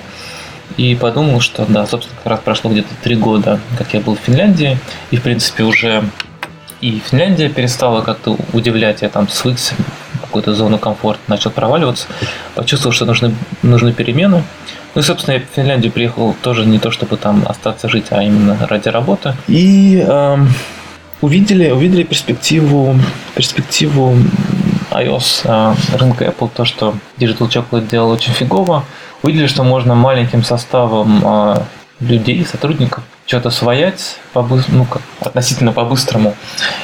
и подумал, что да, собственно, как раз прошло где-то три года, как я был в Финляндии, и в принципе уже и Финляндия перестала как-то удивлять, я там свыкся какую-то зону комфорта, начал проваливаться, почувствовал, что нужны, нужны перемены. Ну и, собственно, я в Финляндию приехал тоже не то, чтобы там остаться жить, а именно ради работы. И э, увидели, увидели перспективу, перспективу iOS э, рынка Apple, то, что Digital Chocolate делал очень фигово. Увидели, что можно маленьким составом э, людей, сотрудников, что-то своять по, ну, как, относительно по-быстрому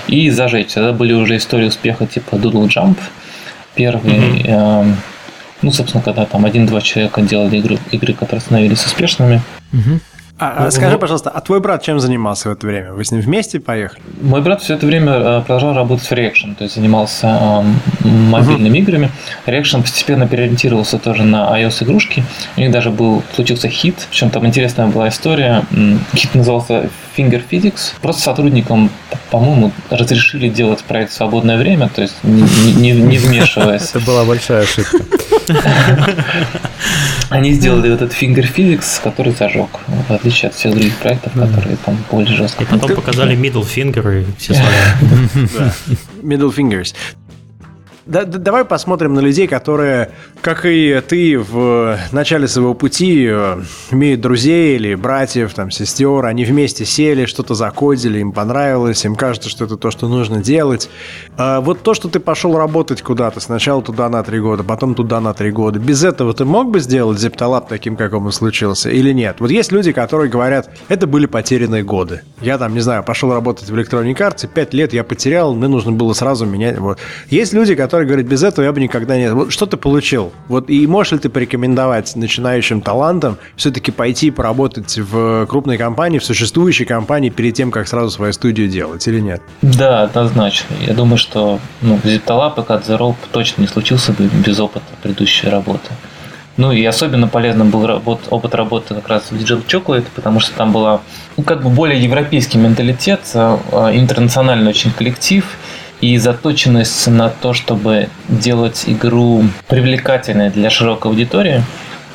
и зажечь. Это были уже истории успеха типа Doodle Jump, Первый, mm-hmm. э, ну, собственно, когда там один-два человека делали игры, игры, которые становились успешными. Mm-hmm. А, а, скажи, пожалуйста, а твой брат чем занимался в это время? Вы с ним вместе поехали? Мой брат все это время э, продолжал работать в Reaction, то есть занимался э, мобильными uh-huh. играми. Reaction постепенно переориентировался тоже на iOS-игрушки. У них даже был случился хит, причем там интересная была история. Хит назывался Finger Physics. Просто сотрудникам, по-моему, разрешили делать проект в свободное время, то есть не, не, не вмешиваясь. Это была большая ошибка. Они сделали вот этот Finger Physics, который зажег, в отличие от всех других проектов, которые там более жестко. И потом показали middle finger и все свои. Middle fingers. Да, давай посмотрим на людей, которые, как и ты, в начале своего пути э, имеют друзей или братьев, там, сестер, они вместе сели, что-то закодили, им понравилось, им кажется, что это то, что нужно делать. А вот то, что ты пошел работать куда-то, сначала туда на три года, потом туда на три года, без этого ты мог бы сделать Зепталап таким, каком он случился, или нет? Вот есть люди, которые говорят, это были потерянные годы. Я там, не знаю, пошел работать в Electronic Arts, пять лет я потерял, мне нужно было сразу менять. Вот. Есть люди, которые который говорит, без этого я бы никогда не... Вот что ты получил? Вот и можешь ли ты порекомендовать начинающим талантам все-таки пойти поработать в крупной компании, в существующей компании перед тем, как сразу свою студию делать или нет? Да, однозначно. Я думаю, что ну, Ziptalab и Cut точно не случился бы без опыта предыдущей работы. Ну и особенно полезным был работ, опыт работы как раз в Digital Chocolate, потому что там была ну, как бы более европейский менталитет, а, а, интернациональный очень коллектив – и заточенность на то, чтобы делать игру привлекательной для широкой аудитории.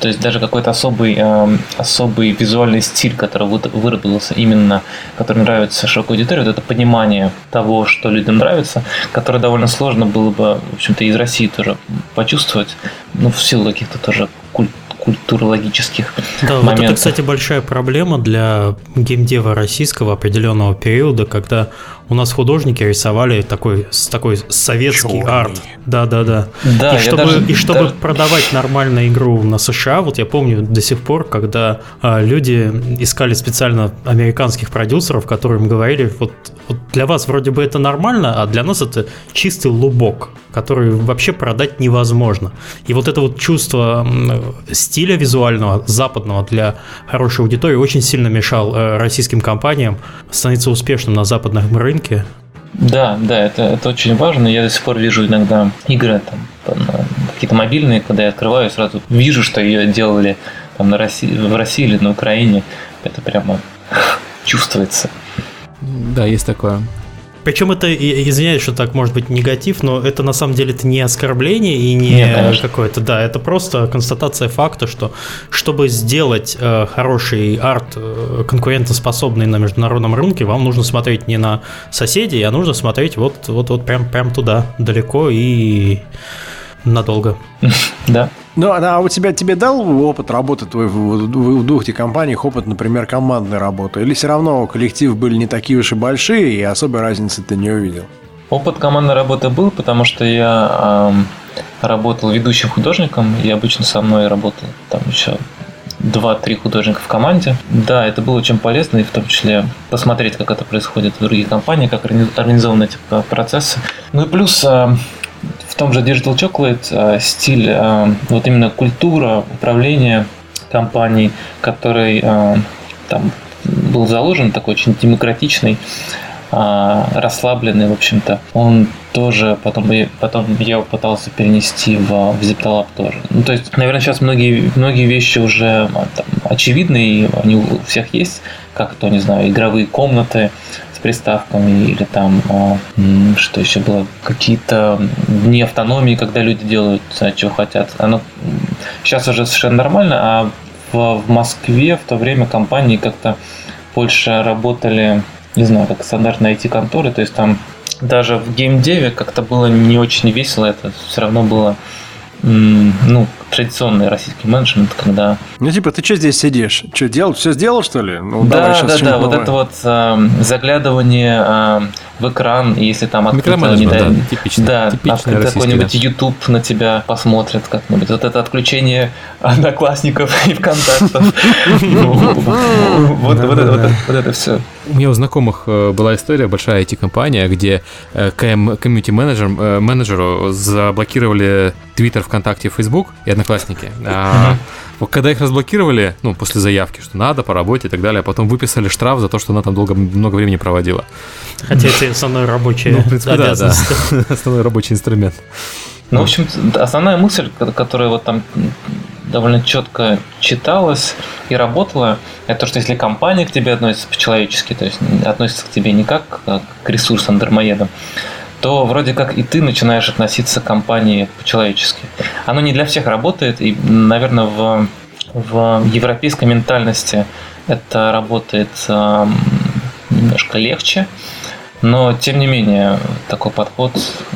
То есть даже какой-то особый, э, особый визуальный стиль, который выработался именно, который нравится широкой аудитории, вот это понимание того, что людям нравится, которое довольно сложно было бы, в общем-то, из России тоже почувствовать, ну, в силу каких-то тоже культ культурологических да, моментов. Вот это, кстати, большая проблема для геймдева российского определенного периода, когда у нас художники рисовали такой, с такой советский Чёрный. арт. Да, да, да. Да, и чтобы, даже- и чтобы даже- продавать нормальную игру на США, вот я помню до сих пор, когда а, люди искали специально американских продюсеров, которые им говорили, вот, вот для вас вроде бы это нормально, а для нас это чистый лубок, который вообще продать невозможно. И вот это вот чувство стиля визуального, западного для хорошей аудитории очень сильно мешал э, российским компаниям становиться успешным на западном рынке. Да, да, это, это очень важно. Я до сих пор вижу иногда игры там, на- какие-то мобильные, когда я открываю, сразу вижу, что ее делали там, на России, в России или на Украине. Это прямо чувствуется. Да, есть такое. Причем это, извиняюсь, что так может быть негатив, но это на самом деле это не оскорбление и не Нет, какое-то, да, это просто констатация факта, что чтобы сделать э, хороший арт э, конкурентоспособный на международном рынке, вам нужно смотреть не на соседей, а нужно смотреть вот, вот, вот прям, прям туда, далеко и надолго. Да. Ну, а у тебя тебе дал опыт работы твой в, в- в двух этих компаниях, опыт, например, командной работы? Или все равно коллективы были не такие уж и большие, и особой разницы ты не увидел? Опыт командной работы был, потому что я ам, работал ведущим художником, и обычно со мной работал там еще два-три художника в команде. Да, это было очень полезно, и в том числе посмотреть, как это происходит в других компаниях, как органи- организованы эти э, процессы. Ну и плюс а, в том же Digital Chocolate а, стиль, а, вот именно культура управления компанией, который а, там был заложен, такой очень демократичный, расслабленный, в общем-то. Он тоже потом, потом я его пытался перенести в, в ZipTalab тоже. Ну, то есть, наверное, сейчас многие, многие вещи уже там, очевидны, и они у всех есть, как то, не знаю, игровые комнаты приставками или там, а, что еще было, какие-то дни автономии, когда люди делают, а, чего хотят. Оно сейчас уже совершенно нормально, а в, в Москве в то время компании как-то больше работали, не знаю, как стандартные IT-конторы, то есть там даже в геймдеве как-то было не очень весело, это все равно было ну, традиционный российский менеджмент, когда Ну, типа, ты что здесь сидишь? Что, делал? Все сделал, что ли? Ну, давай да, щас да, да, вот это вот эм, заглядывание эм, в экран, и если там открыто, не дай- да, типичный, да, типичный открыт какой-нибудь да. YouTube на тебя посмотрит как-нибудь. Вот это отключение одноклассников и ВКонтактов. Ну, Вот это- вот это- вот это все. У меня у знакомых э, была история, большая IT-компания, где э, КМ, комьюнити-менеджер, э, менеджеру заблокировали Твиттер, ВКонтакте, Фейсбук и Одноклассники. А вот когда их разблокировали, ну, после заявки, что надо по работе и так далее, а потом выписали штраф за то, что она там долго, много времени проводила. Хотя это основная рабочая Ну, в принципе, да, да. Основной рабочий инструмент. Ну, в общем, основная мысль, ко- которая вот там довольно четко читалась и работала, это то, что если компания к тебе относится по-человечески, то есть относится к тебе не как э, к ресурсам дармоедам, то вроде как и ты начинаешь относиться к компании по-человечески. Оно не для всех работает, и, наверное, в, в европейской ментальности это работает эм, немножко легче, но тем не менее такой подход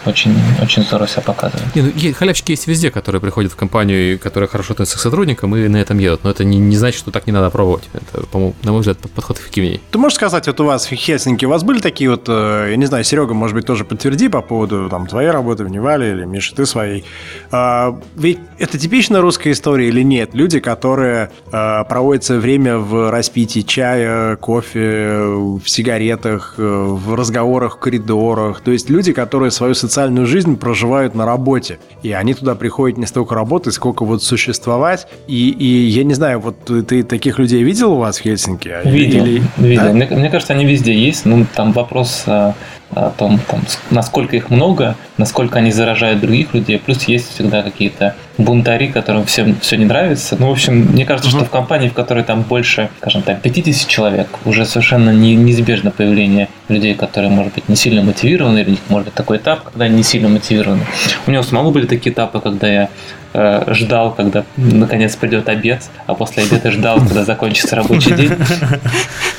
очень, очень здорово себя показывает. Не, ну, халявщики есть везде, которые приходят в компанию, и которые хорошо относятся к сотрудникам и на этом едут. Но это не, не значит, что так не надо пробовать. Это, по-моему, на мой взгляд, под- подход эффективнее. Ты можешь сказать, вот у вас в Хельсинки, у вас были такие вот, э, я не знаю, Серега, может быть, тоже подтверди по поводу там твоей работы в Невале или Миша, ты своей. А, Ведь это типичная русская история или нет? Люди, которые э, проводят свое время в распитии чая, кофе, в сигаретах, э, в разговорах в коридорах. То есть люди, которые свою социальную жизнь проживают на работе. И они туда приходят не столько работать, сколько вот существовать. И, и я не знаю, вот ты таких людей видел у вас в Хельсинки? Видел, Или- видел. да? Мне, мне кажется, они везде есть. Ну, там вопрос а, о том, там, насколько их много, насколько они заражают других людей. Плюс есть всегда какие-то бунтари, которым всем все не нравится. Ну, в общем, мне кажется, что в компании, в которой там больше, скажем так, 50 человек, уже совершенно не, неизбежно появление людей, которые, может быть, не сильно мотивированы, или у них может быть такой этап, когда они не сильно мотивированы. У меня самого были такие этапы, когда я э, ждал, когда наконец придет обед, а после обеда ждал, когда закончится рабочий день.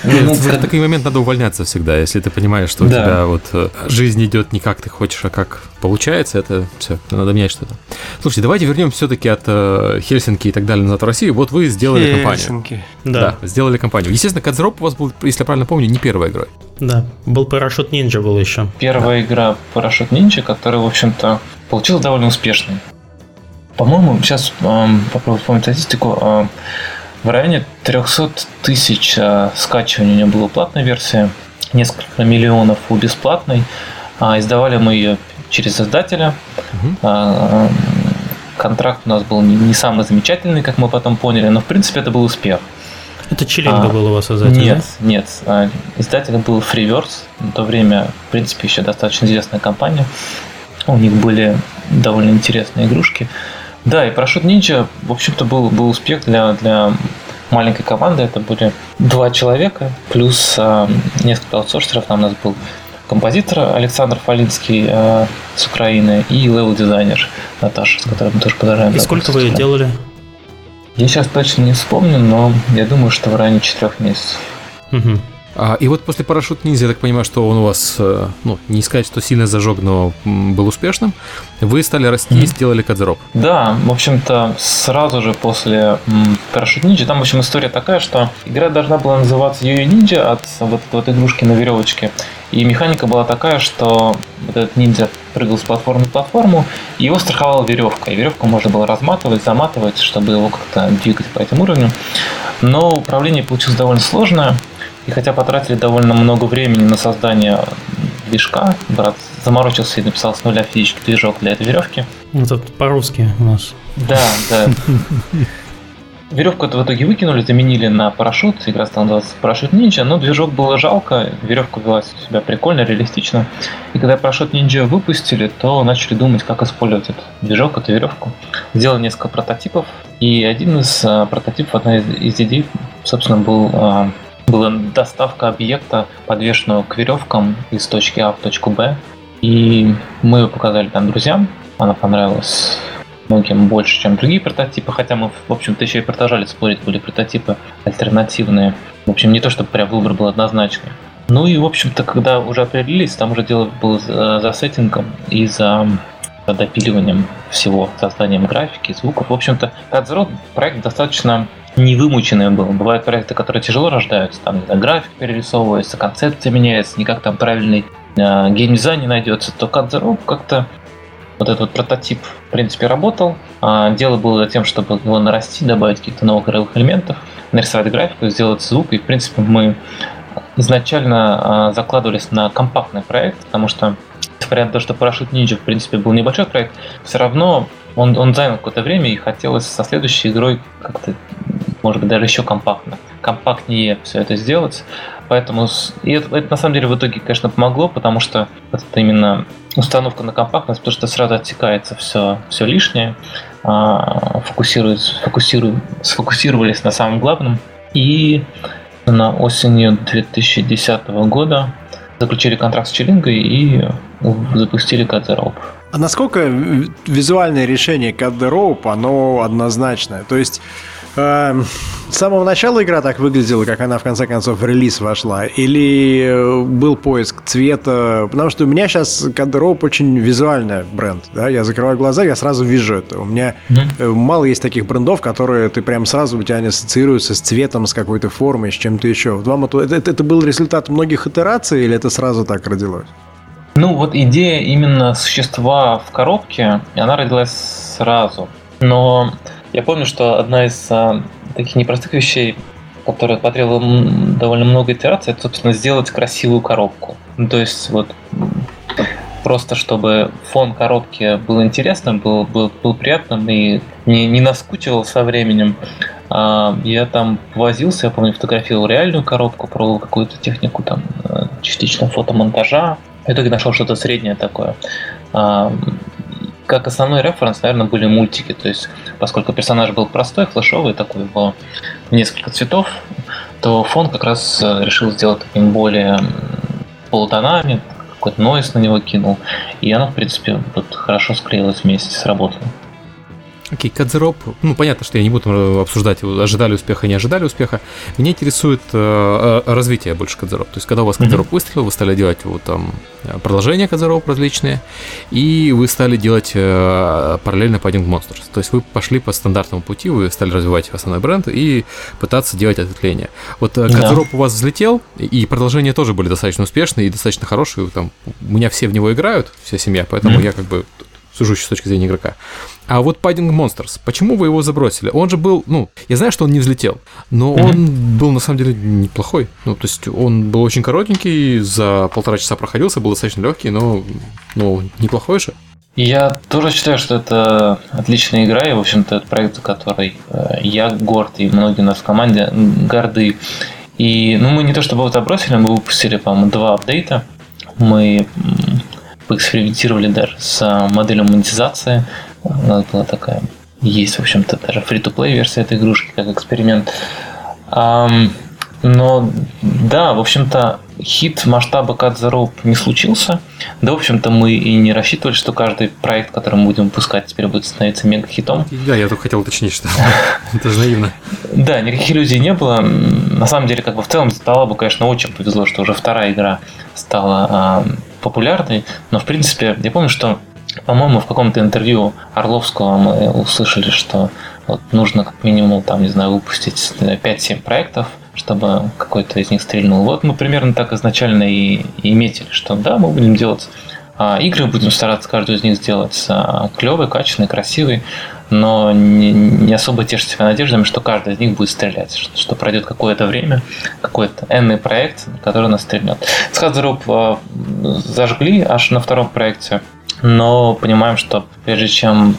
Ну, в как- такой момент надо увольняться всегда, если ты понимаешь, что у тебя вот э, жизнь идет не как ты хочешь, а как получается, это все, надо менять что-то. Слушайте, давайте вернем все-таки от э, Хельсинки и так далее назад в Россию. Вот вы сделали компанию. Хельсинки. Да. сделали компанию. Естественно, Кадзроп у вас был, если я правильно помню, не первой игрой. Да, был парашют Ninja был еще. Первая да. игра парашют Ninja, которая, в общем-то, получилась довольно успешной. По-моему, сейчас э, попробую вспомнить статистику. Э, в районе 300 тысяч э, скачиваний у нее была платная версия, несколько миллионов у бесплатной. Э, издавали мы ее через издателя. Угу. Контракт у нас был не, не самый замечательный, как мы потом поняли, но в принципе это был успех. Это Чилинга а, был у вас издатель, Нет, да? нет. А, издателем был Freeverse. На то время, в принципе, еще достаточно известная компания. У них были довольно интересные игрушки. Да, и Parachute Ninja, в общем-то, был, был успех для, для маленькой команды. Это были два человека, плюс э, несколько аутсорсеров. Там у нас был композитор Александр Фалинский э, с Украины и левел-дизайнер Наташа, с которой мы тоже продолжаем. И сколько вы делали? Я сейчас точно не вспомню, но я думаю, что в районе четырех месяцев. Угу. А, и вот после парашют ниндзя, я так понимаю, что он у вас, э, ну, не сказать, что сильно зажег, но был успешным. Вы стали расти mm-hmm. и сделали кадзероп. Да, в общем-то, сразу же после парашют ниндзя, там, в общем, история такая, что игра должна была называться Йо ниндзя от вот, вот игрушки на веревочке. И механика была такая, что вот этот ниндзя прыгал с платформы на платформу, и его страховала веревка. И веревку можно было разматывать, заматывать, чтобы его как-то двигать по этим уровням. Но управление получилось довольно сложное. И хотя потратили довольно много времени на создание движка, брат заморочился и написал с нуля физический движок для этой веревки. Это по-русски у нас. Да, да. Веревку это в итоге выкинули, заменили на парашют, игра стала называться парашют нинджа, но движок было жалко, веревка вела себя прикольно, реалистично. И когда парашют нинджа выпустили, то начали думать, как использовать этот движок, эту веревку. Сделали несколько прототипов, и один из а, прототипов, одна из, из идей, собственно, был а, была доставка объекта, подвешенного к веревкам из точки А в точку Б. И мы ее показали там друзьям. Она понравилась многим больше, чем другие прототипы, хотя мы, в общем-то, еще и продолжали спорить, были прототипы альтернативные. В общем, не то, чтобы прям выбор был однозначный. Ну и, в общем-то, когда уже определились, там уже дело было за, за сеттингом и за, за допиливанием всего, созданием графики, звуков. В общем-то, Кадзерот проект достаточно невымученный был. Бывают проекты, которые тяжело рождаются, там знаю, график перерисовывается, концепция меняется, никак там правильный э, геймдизайн не найдется, то the как-то вот этот прототип, в принципе, работал. А дело было за тем, чтобы его нарастить, добавить каких-то новых игровых элементов, нарисовать графику, сделать звук. И, в принципе, мы изначально а, закладывались на компактный проект, потому что, несмотря на то, что Парашют Ninja, в принципе, был небольшой проект, все равно он, он занял какое-то время, и хотелось со следующей игрой как-то, может быть, даже еще компактно, компактнее все это сделать. Поэтому и это, это на самом деле в итоге, конечно, помогло, потому что это именно установка на компактность, потому что сразу отсекается все, все лишнее, а, фокусируется, фокусиру, сфокусировались на самом главном. И на осенью 2010 года заключили контракт с Челингой и запустили Cut а насколько визуальное решение Rope, оно однозначное? То есть с самого начала игра так выглядела, как она в конце концов в релиз вошла? Или э, был поиск цвета? Потому что у меня сейчас Rope очень визуальный бренд. Да? Я закрываю глаза, я сразу вижу это. У меня mm-hmm. мало есть таких брендов, которые ты прям сразу у тебя не ассоциируются с цветом, с какой-то формой, с чем-то еще. Вам это, это, это был результат многих итераций или это сразу так родилось? Ну, вот идея именно существа в коробке, она родилась сразу. Но я помню, что одна из а, таких непростых вещей, которая потребовала довольно много итераций, это, собственно, сделать красивую коробку. Ну, то есть, вот просто чтобы фон коробки был интересным, был, был, был приятным и не, не наскучивал со временем. А, я там возился, я помню, фотографировал реальную коробку, пробовал какую-то технику там э, частично фотомонтажа, в итоге нашел что-то среднее такое. А, как основной референс, наверное, были мультики. То есть, поскольку персонаж был простой, флешовый, такой его несколько цветов, то фон как раз э, решил сделать таким более полутонами, какой-то нойс на него кинул. И оно, в принципе, вот хорошо склеилось вместе, сработало. Окей, okay, Кадзероп, ну понятно, что я не буду э, обсуждать, ожидали успеха, не ожидали успеха. Меня интересует э, э развитие больше Кадзероп. То есть, когда у вас Кадзероп mm-hmm. выстрелил, вы стали делать вот там продолжения Кадзероп различные, и вы стали делать э, параллельно Padding Monsters. То есть, вы пошли по стандартному пути, вы стали развивать основной бренд и пытаться делать ответвление. Вот Кадзероп yeah. у вас взлетел, и продолжения тоже были достаточно успешные и достаточно хорошие. Там, у меня все в него играют, вся семья, поэтому mm-hmm. я как бы сужу с точки зрения игрока. А вот Padding Monsters, почему вы его забросили? Он же был, ну, я знаю, что он не взлетел, но mm-hmm. он был на самом деле неплохой. Ну, то есть он был очень коротенький, за полтора часа проходился, был достаточно легкий, но, ну, неплохой же. Я тоже считаю, что это отличная игра, и, в общем-то, это проект, за который э, я горд, и многие у нас в команде горды. И, ну, мы не то чтобы его забросили, мы выпустили, по-моему, два апдейта. Мы поэкспериментировали даже с а, моделью монетизации. У нас была такая, есть, в общем-то, даже free-to-play версия этой игрушки, как эксперимент. Но да, в общем-то, хит масштаба Cut the Rope не случился. Да, в общем-то, мы и не рассчитывали, что каждый проект, который мы будем выпускать, теперь будет становиться мега-хитом. Да, я только хотел уточнить, что это же наивно. Да, никаких иллюзий не было. На самом деле, как бы в целом, стало бы, конечно, очень повезло, что уже вторая игра стала популярной, но в принципе я помню, что по-моему, в каком-то интервью Орловского мы услышали, что вот нужно как минимум, там, не знаю, выпустить 5-7 проектов, чтобы какой-то из них стрельнул. Вот мы примерно так изначально и, и метили, что да, мы будем делать а, игры, будем стараться каждую из них сделать а, клевой, качественной, красивой, но не, не особо тешить себя надеждами, что каждый из них будет стрелять, что, что пройдет какое-то время, какой-то энный проект, который нас стрельнет. Скадзероп э, зажгли аж на втором проекте, но понимаем, что прежде чем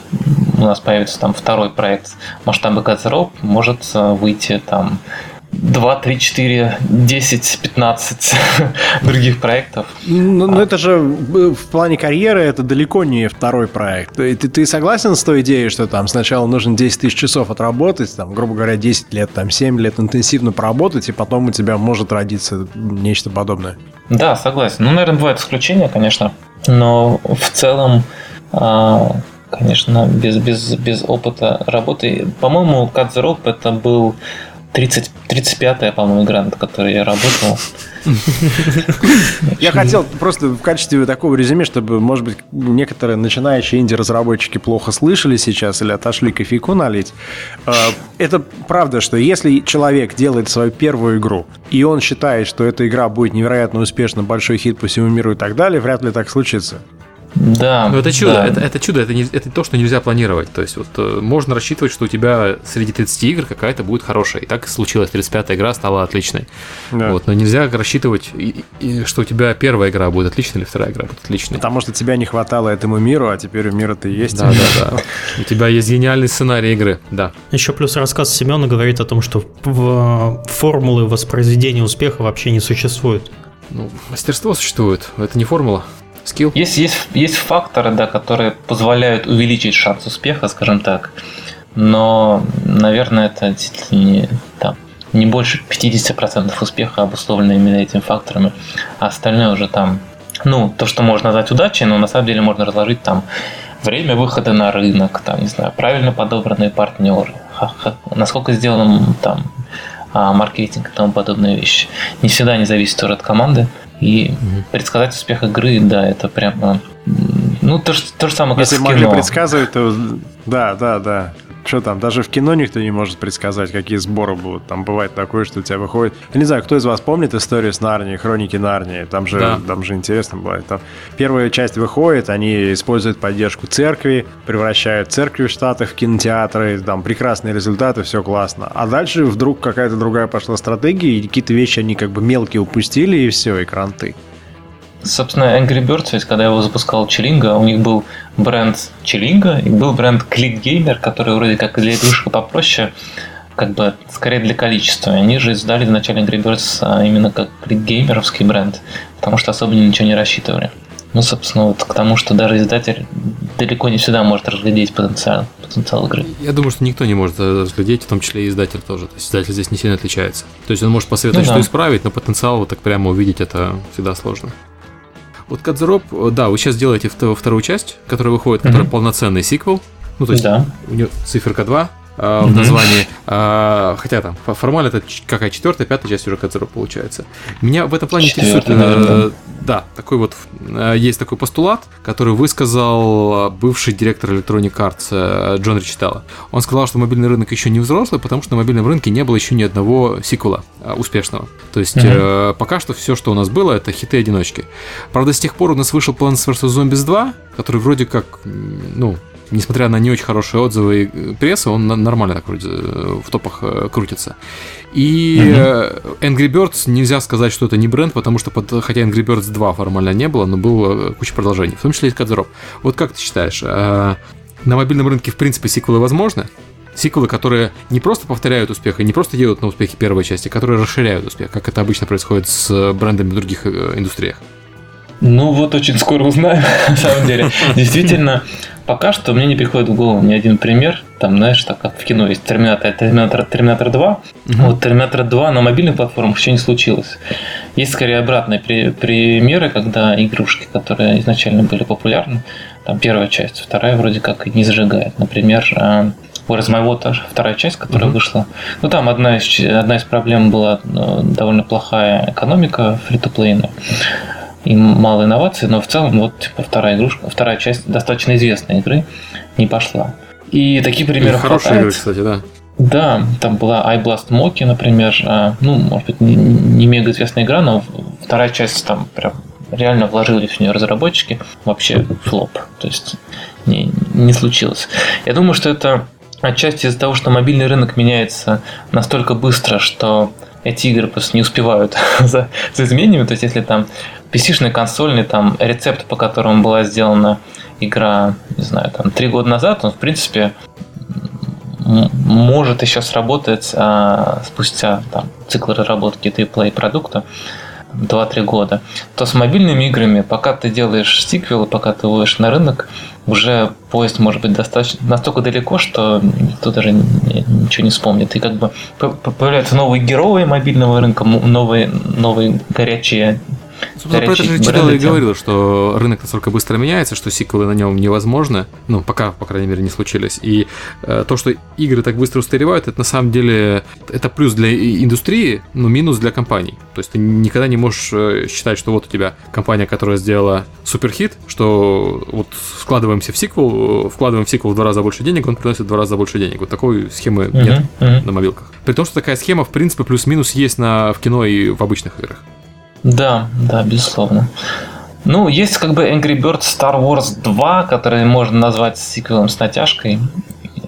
у нас появится там второй проект масштаба Cut the Rope, может э, выйти там 2, 3, 4, 10, 15 других проектов. Ну, ну, это же э, в плане карьеры это далеко не второй проект. Ты, ты согласен с той идеей, что там сначала нужно 10 тысяч часов отработать, там, грубо говоря, 10 лет, там, 7 лет интенсивно поработать, и потом у тебя может родиться нечто подобное? Да, согласен. Ну, наверное, бывают исключения, конечно, но в целом а, конечно, без, без, без опыта работы. По-моему, Cut the Rope это был 30, 35-я, по-моему, игра, над которой я работал. Я хотел просто в качестве такого резюме, чтобы, может быть, некоторые начинающие инди-разработчики плохо слышали сейчас или отошли кофейку налить. А, это правда, что если человек делает свою первую игру, и он считает, что эта игра будет невероятно успешна, большой хит по всему миру и так далее, вряд ли так случится. Да. Но это чудо, да. это, это чудо, это, не, это то, что нельзя планировать. То есть вот э, можно рассчитывать, что у тебя среди 30 игр какая-то будет хорошая. И так и случилось, 35-я игра стала отличной. Да. Вот, но нельзя рассчитывать, и, и, что у тебя первая игра будет отличной или вторая игра будет отличной. Потому что тебя не хватало этому миру, а теперь у мира ты есть. Да, да, да. У тебя есть гениальный сценарий игры, да. Еще плюс рассказ Семена говорит о том, что в формулы воспроизведения успеха вообще не существует. Ну, мастерство существует, это не формула скилл. Есть, есть, есть факторы, да, которые позволяют увеличить шанс успеха, скажем так. Но, наверное, это не, там, не больше 50% успеха обусловлено именно этими факторами. А остальное уже там, ну, то, что можно назвать удачей, но на самом деле можно разложить там время выхода на рынок, там, не знаю, правильно подобранные партнеры, насколько сделан там а, маркетинг и тому подобные вещи. Не всегда не зависит тоже от команды. И угу. предсказать успех игры, да, это прямо... Ну, то, то же самое, как Если могли предсказывать, то да, да, да. Что там, даже в кино никто не может предсказать, какие сборы будут. Там бывает такое, что у тебя выходит... Я не знаю, кто из вас помнит историю с Нарнией, Хроники Нарнии? Там же, да. там же интересно было. Там первая часть выходит, они используют поддержку церкви, превращают церкви в Штатах в кинотеатры, там прекрасные результаты, все классно. А дальше вдруг какая-то другая пошла стратегия, и какие-то вещи они как бы мелкие упустили, и все, и кранты. Собственно, Angry Birds, ведь когда его запускал Челинга, у них был бренд Челинга и был бренд Click Gamer, который вроде как для игрушек попроще, как бы скорее для количества. Они же издали вначале Angry Birds а, именно как кликгеймеровский бренд, потому что особо ничего не рассчитывали. Ну, собственно, вот к тому, что даже издатель далеко не всегда может разглядеть потенциал, потенциал игры. Я думаю, что никто не может разглядеть, в том числе и издатель тоже. То есть издатель здесь не сильно отличается. То есть он может посоветовать, ну, да. что исправить, но потенциал вот так прямо увидеть это всегда сложно. Вот Кадзероп, да, вы сейчас делаете вторую часть, которая выходит, mm-hmm. которая полноценный сиквел. Ну, то есть Да. у нее циферка 2 э, в названии. А, хотя там фо- формально это какая четвертая, пятая часть уже Кадзеро получается. Меня в этом плане интересует. Э, да, такой вот э, есть такой постулат, который высказал бывший директор Electronic Arts э, Джон Ричтелло. Он сказал, что мобильный рынок еще не взрослый, потому что на мобильном рынке не было еще ни одного сиквела э, успешного. То есть э, пока что все, что у нас было, это хиты-одиночки. Правда, с тех пор у нас вышел Plants vs. Zombies 2, который вроде как, ну, несмотря на не очень хорошие отзывы и э, прессы, он нормально так вроде э, в топах э, крутится. И э, Angry Birds нельзя сказать, что это не бренд, потому что под, хотя Angry Birds 2 формально не было, но было куча продолжений, в том числе и Кадзеров. Вот как ты считаешь, на мобильном рынке в принципе сиквелы возможны? Сиквелы, которые не просто повторяют успех и не просто делают на успехе первой части, которые расширяют успех, как это обычно происходит с брендами в других индустриях. Ну вот очень скоро узнаем, на самом деле. Действительно, пока что мне не приходит в голову ни один пример. Там, знаешь, так как в кино есть Терминатор, Терминатор, Терминатор 2. Вот Терминатор 2 на мобильных платформах еще не случилось. Есть скорее обратные при- примеры, когда игрушки, которые изначально были популярны, там первая часть, вторая вроде как и не зажигает. Например, Where's My Water, вторая часть, которая Мгм. вышла. Ну, там одна из, одна из проблем была э, довольно плохая экономика фри-то-плейна и мало инноваций, но в целом вот типа вторая игрушка, вторая часть достаточно известной игры не пошла. И таких примеров Хорошие хватает. игры, кстати, да. Да, там была iBlast Moki, например. а, Ну, может быть, не, не мега известная игра, но вторая часть там прям реально вложились в нее разработчики. Вообще флоп. То есть не, не случилось. Я думаю, что это отчасти из-за того, что мобильный рынок меняется настолько быстро, что эти игры просто не успевают за, за изменениями. То есть, если там PC-шный, консольный, там рецепт, по которому была сделана игра, не знаю, там три года назад, он, в принципе, может еще сработать а, спустя там, цикл разработки AAA продукта 2-3 года, то с мобильными играми, пока ты делаешь сиквелы, пока ты выводишь на рынок, уже поезд может быть достаточно настолько далеко, что никто даже ни- ничего не вспомнит. И как бы появляются новые герои мобильного рынка, новые, новые горячие Собственно, про это же Читала и говорила, что рынок настолько быстро меняется, что сиквелы на нем невозможны. Ну, пока, по крайней мере, не случились. И э, то, что игры так быстро устаревают, это на самом деле это плюс для индустрии, но минус для компаний. То есть ты никогда не можешь э, считать, что вот у тебя компания, которая сделала суперхит, что вот вкладываемся в сиквел, э, вкладываем в сиквел в два раза больше денег, он приносит в два раза больше денег. Вот такой схемы нет Мгм, мгм. на мобилках. При том, что такая схема, в принципе, плюс-минус есть на, в кино и в обычных играх. Да, да, безусловно. Ну, есть как бы Angry Birds Star Wars 2, который можно назвать сиквелом с натяжкой.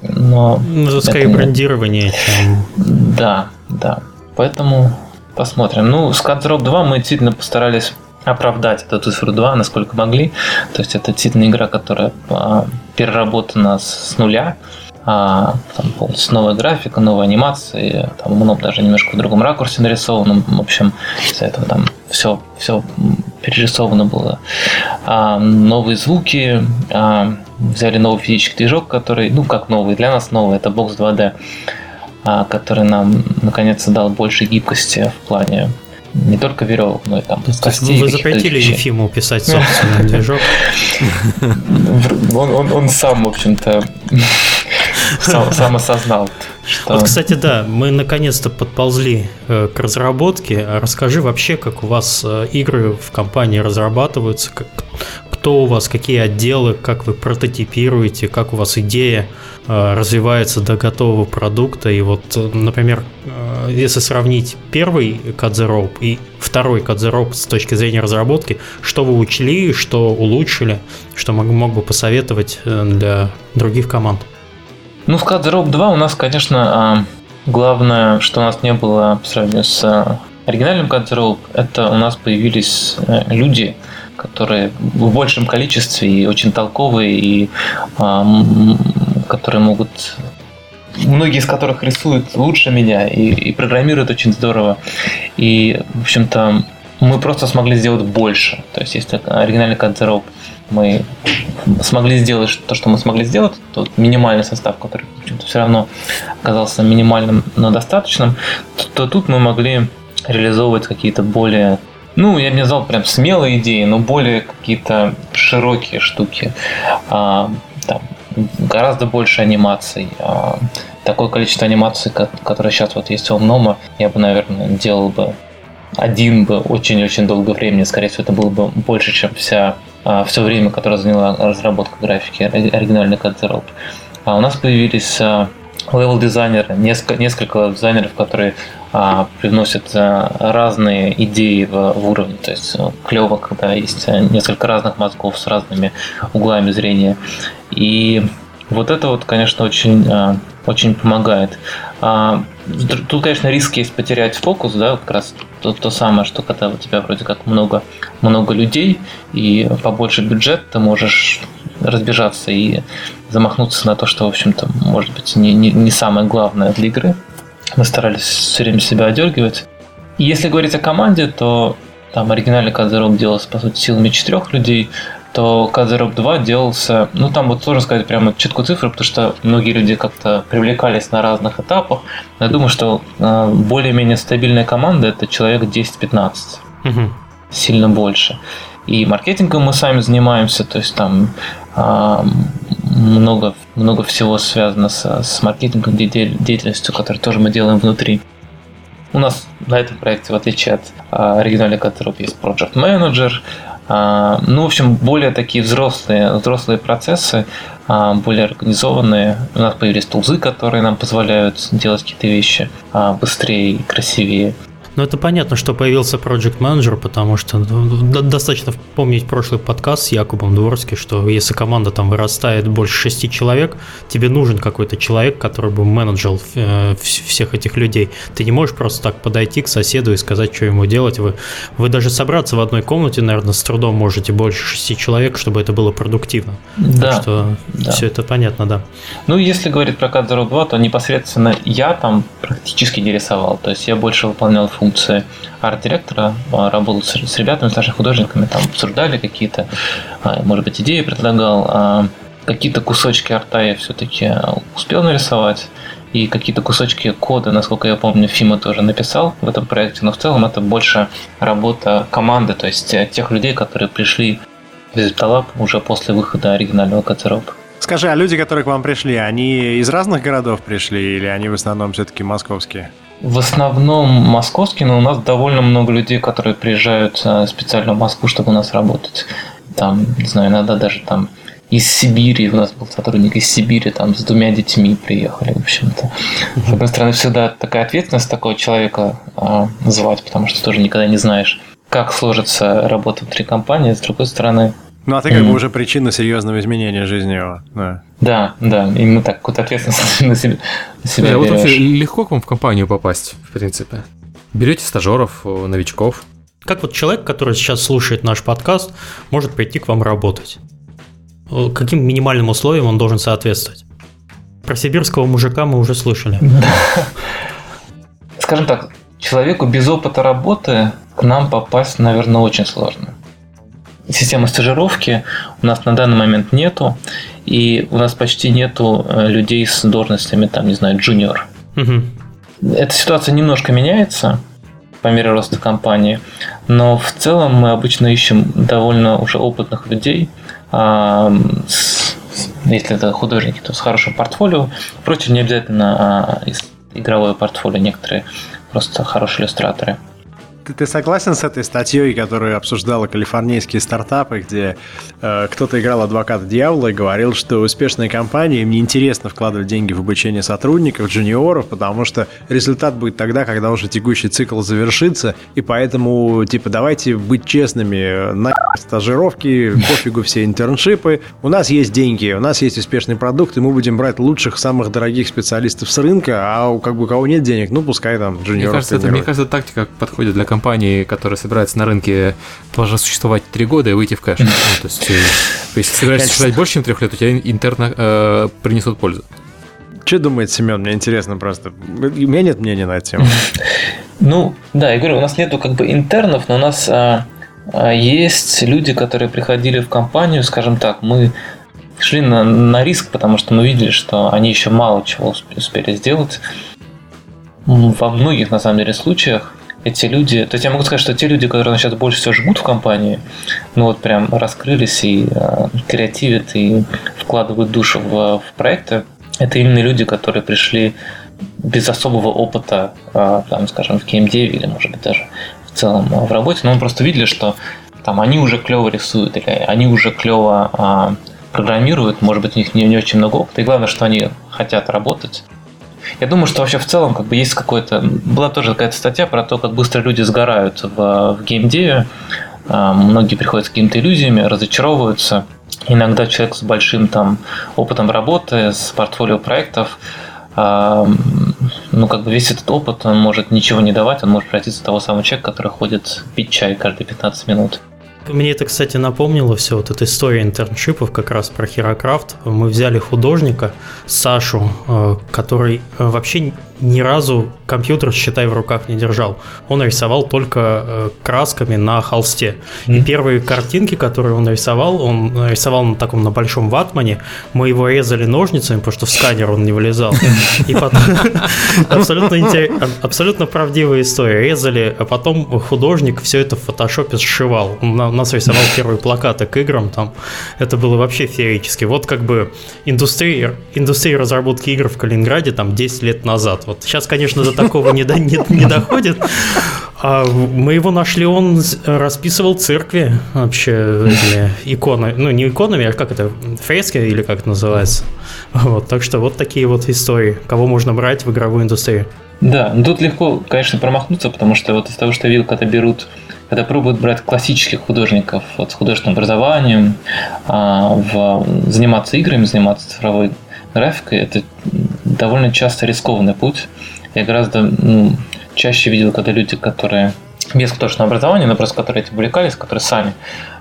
Но Ну, это скорее брендирование, чем... да, да. Поэтому посмотрим. Ну, с Drop 2 мы действительно постарались оправдать эту цифру 2, насколько могли. То есть это действительно игра, которая а, переработана с нуля. А, там полностью новая графика, новая анимация, там много даже немножко в другом ракурсе нарисовано. В общем, из-за этого там все, все перерисовано было. А, новые звуки, а, взяли новый физический движок, который, ну как новый, для нас новый, это Box 2D, а, который нам наконец-то дал больше гибкости в плане не только веревок, но и там То костей. вы запретили вещей. Ефиму писать собственный движок. Он, он, он сам, в общем-то, сам, сам осознал, что... Вот, кстати, да, мы наконец-то подползли э, к разработке. А Расскажи вообще, как у вас э, игры в компании разрабатываются, как, кто у вас, какие отделы, как вы прототипируете, как у вас идея э, развивается до готового продукта. И вот, например, если сравнить первый Rope и второй Rope с точки зрения разработки, что вы учли, что улучшили, что мог, мог бы посоветовать для других команд? Ну, в Cut Rope 2 у нас, конечно, а, главное, что у нас не было по сравнению с а, оригинальным Cut Rope, это у нас появились э, люди, которые в большем количестве и очень толковые, и а, которые могут многие из которых рисуют лучше меня и, и программируют очень здорово. И, в общем-то, мы просто смогли сделать больше. То есть, если оригинальный Cut Rope мы смогли сделать то, что мы смогли сделать, тот минимальный состав, который все равно оказался минимальным, но достаточным, то, то тут мы могли реализовывать какие-то более ну, я бы не назвал прям смелые идеи, но более какие-то широкие штуки. А, там, гораздо больше анимаций. А, такое количество анимаций, которое сейчас вот есть у Omnoma, я бы, наверное, делал бы один бы очень-очень долгое времени. Скорее всего, это было бы больше, чем вся, все время, которое заняла разработка графики оригинальный Cut А у нас появились левел-дизайнеры, несколько, несколько дизайнеров, которые а, привносят а, разные идеи в, в уровень. То есть а, клево, когда есть несколько разных мозгов с разными углами зрения. И вот это вот, конечно, очень, а, очень помогает. А, тут, конечно, риск есть потерять фокус, да, как раз то, то самое, что когда у тебя вроде как много, много людей и побольше бюджет, ты можешь разбежаться и замахнуться на то, что, в общем-то, может быть, не, не, не самое главное для игры. Мы старались все время себя одергивать. Если говорить о команде, то там оригинальный Кадзерок делался, по сути, силами четырех людей, то Кадзерок 2 делался, ну там вот сложно сказать прямо четкую цифру, потому что многие люди как-то привлекались на разных этапах. Но я думаю, что э, более-менее стабильная команда это человек 10-15. Угу. Сильно больше. И маркетингом мы сами занимаемся, то есть там а, много, много всего связано с, с маркетингом, деятельностью, которую тоже мы делаем внутри. У нас на этом проекте, в отличие от а, оригинальных которых есть Project Manager, ну, в общем, более такие взрослые, взрослые процессы, а, более организованные. У нас появились тулзы, которые нам позволяют делать какие-то вещи а, быстрее и красивее. Ну, это понятно, что появился Project Manager, потому что ну, достаточно помнить прошлый подкаст с Якубом Дворским, что если команда там вырастает больше шести человек, тебе нужен какой-то человек, который бы менеджил э, всех этих людей. Ты не можешь просто так подойти к соседу и сказать, что ему делать. Вы, вы даже собраться в одной комнате, наверное, с трудом можете больше шести человек, чтобы это было продуктивно. Да. Так что да. все это понятно, да. Ну, если говорить про Cut 2, то непосредственно я там практически не рисовал. То есть я больше выполнял функции функции арт-директора, а, работал с, с ребятами, старшими художниками, там обсуждали какие-то, а, может быть, идеи предлагал, а какие-то кусочки арта я все-таки успел нарисовать, и какие-то кусочки кода, насколько я помню, Фима тоже написал в этом проекте, но в целом это больше работа команды, то есть тех людей, которые пришли в Ziptalab уже после выхода оригинального Катероп. Скажи, а люди, которые к вам пришли, они из разных городов пришли или они в основном все-таки московские? В основном московские, но у нас довольно много людей, которые приезжают э, специально в Москву, чтобы у нас работать. Там, не знаю, иногда даже там из Сибири, у нас был сотрудник из Сибири, там с двумя детьми приехали, в общем-то. С одной стороны, всегда такая ответственность такого человека э, звать, потому что тоже никогда не знаешь, как сложится работа внутри компании. С другой стороны, ну, а ты как mm. бы уже причина серьезного изменения жизни его. Да, да, да. и мы так какую-то ответственность на себя, на себя да, Вот вообще легко к вам в компанию попасть, в принципе. Берете стажеров, новичков. Как вот человек, который сейчас слушает наш подкаст, может прийти к вам работать? Каким минимальным условиям он должен соответствовать? Про сибирского мужика мы уже слышали. Скажем так, человеку без опыта работы к нам попасть, наверное, очень сложно системы стажировки у нас на данный момент нету, и у нас почти нету э, людей с должностями, там, не знаю, джуниор. Угу. Эта ситуация немножко меняется по мере роста компании, но в целом мы обычно ищем довольно уже опытных людей, а, с, если это художники, то с хорошим портфолио. Впрочем, не обязательно а, игровое портфолио, некоторые просто хорошие иллюстраторы. Ты, ты согласен с этой статьей, которую обсуждала калифорнийские стартапы, где э, кто-то играл адвоката дьявола и говорил, что успешные компании им неинтересно вкладывать деньги в обучение сотрудников, джуниоров, потому что результат будет тогда, когда уже текущий цикл завершится, и поэтому, типа, давайте быть честными, на стажировки, пофигу все интерншипы, у нас есть деньги, у нас есть успешный продукт, и мы будем брать лучших, самых дорогих специалистов с рынка, а у, как бы, у кого нет денег, ну, пускай там джуниоров Мне кажется, это, мне кажется, тактика подходит для компании компании, которая собирается на рынке существовать три года и выйти в кэш. Ну, то есть, э, если собираешься существовать больше, чем трех лет, у тебя интерно э, принесут пользу. Что думает Семен? Мне интересно просто. У меня нет мнения на эту тему. Ну, да, я говорю, у нас нету как бы интернов, но у нас а, а, есть люди, которые приходили в компанию, скажем так, мы шли на, на риск, потому что мы видели, что они еще мало чего успели сделать. Во многих, на самом деле, случаях эти люди, то есть я могу сказать, что те люди, которые сейчас больше всего жмут в компании, ну вот прям раскрылись и э, креативят, и вкладывают душу в, в проекты, это именно люди, которые пришли без особого опыта, а, там, скажем, в геймдеве или, может быть, даже в целом в работе, но мы просто видели, что там они уже клево рисуют или они уже клево а, программируют, может быть, у них не, не очень много опыта, и главное, что они хотят работать. Я думаю, что вообще в целом как бы есть какой-то... Была тоже какая-то статья про то, как быстро люди сгорают в, в геймдеве. А, многие приходят с какими-то иллюзиями, разочаровываются. Иногда человек с большим там опытом работы, с портфолио проектов, а, ну, как бы весь этот опыт, он может ничего не давать, он может пройти за того самого человека, который ходит пить чай каждые 15 минут. Мне это, кстати, напомнило все, вот эта история интерншипов как раз про Херокрафт. Мы взяли художника, Сашу, э, который э, вообще ни разу компьютер, считай, в руках не держал. Он рисовал только э, красками на холсте. Mm-hmm. И первые картинки, которые он рисовал, он рисовал на таком на большом ватмане. Мы его резали ножницами, потому что в сканер он не вылезал. И потом абсолютно правдивая история. Резали, а потом художник все это в фотошопе сшивал. Он у нас рисовал первые плакаты к играм. Там это было вообще феерически. Вот как бы индустрия, индустрия разработки игр в Калининграде там 10 лет назад. Вот сейчас, конечно, до такого не, до, не, не доходит. А мы его нашли, он расписывал церкви вообще иконы, ну не иконами, а как это, фрески или как это называется. Вот, так что вот такие вот истории, кого можно брать в игровую индустрию. Да, ну тут легко, конечно, промахнуться, потому что вот из того, что я видел, когда берут, когда пробуют брать классических художников вот, с художественным образованием, а, в, заниматься играми, заниматься цифровой графикой, это довольно часто рискованный путь. Я гораздо ну, чаще видел, когда люди, которые без художественного образования, но просто которые этим увлекались, которые сами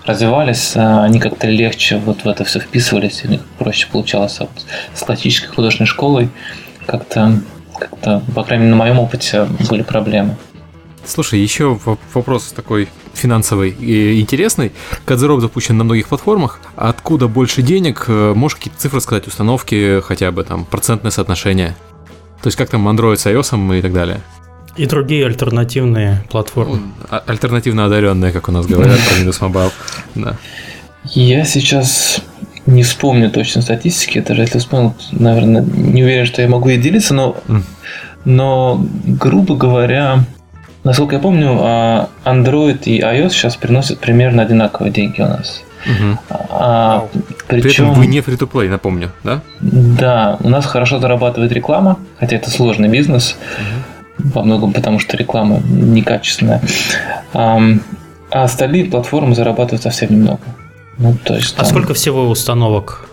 развивались, э, они как-то легче вот в это все вписывались, у них проще получалось вот с классической художественной школой. Как-то, как-то, по крайней мере, на моем опыте были проблемы. Слушай, еще вопрос такой финансовый и интересный. Кодзеров запущен на многих платформах. Откуда больше денег? Э, можешь какие-то цифры сказать, установки, хотя бы там процентное соотношение? То есть как там Android с iOS и так далее? И другие альтернативные платформы. А- альтернативно одаренные, как у нас говорят про Windows Mobile. Да. Я сейчас не вспомню точно статистики, даже если вспомнил, наверное, не уверен, что я могу ей делиться, но, но грубо говоря, Насколько я помню, а, Android и iOS сейчас приносят примерно одинаковые деньги у нас. Угу. А, причем, При этом вы не free to play, напомню, да? Да, у нас хорошо зарабатывает реклама, хотя это сложный бизнес, угу. во многом потому, что реклама некачественная. А, а остальные платформы зарабатывают совсем немного. Ну, то есть, а там... А сколько всего установок а,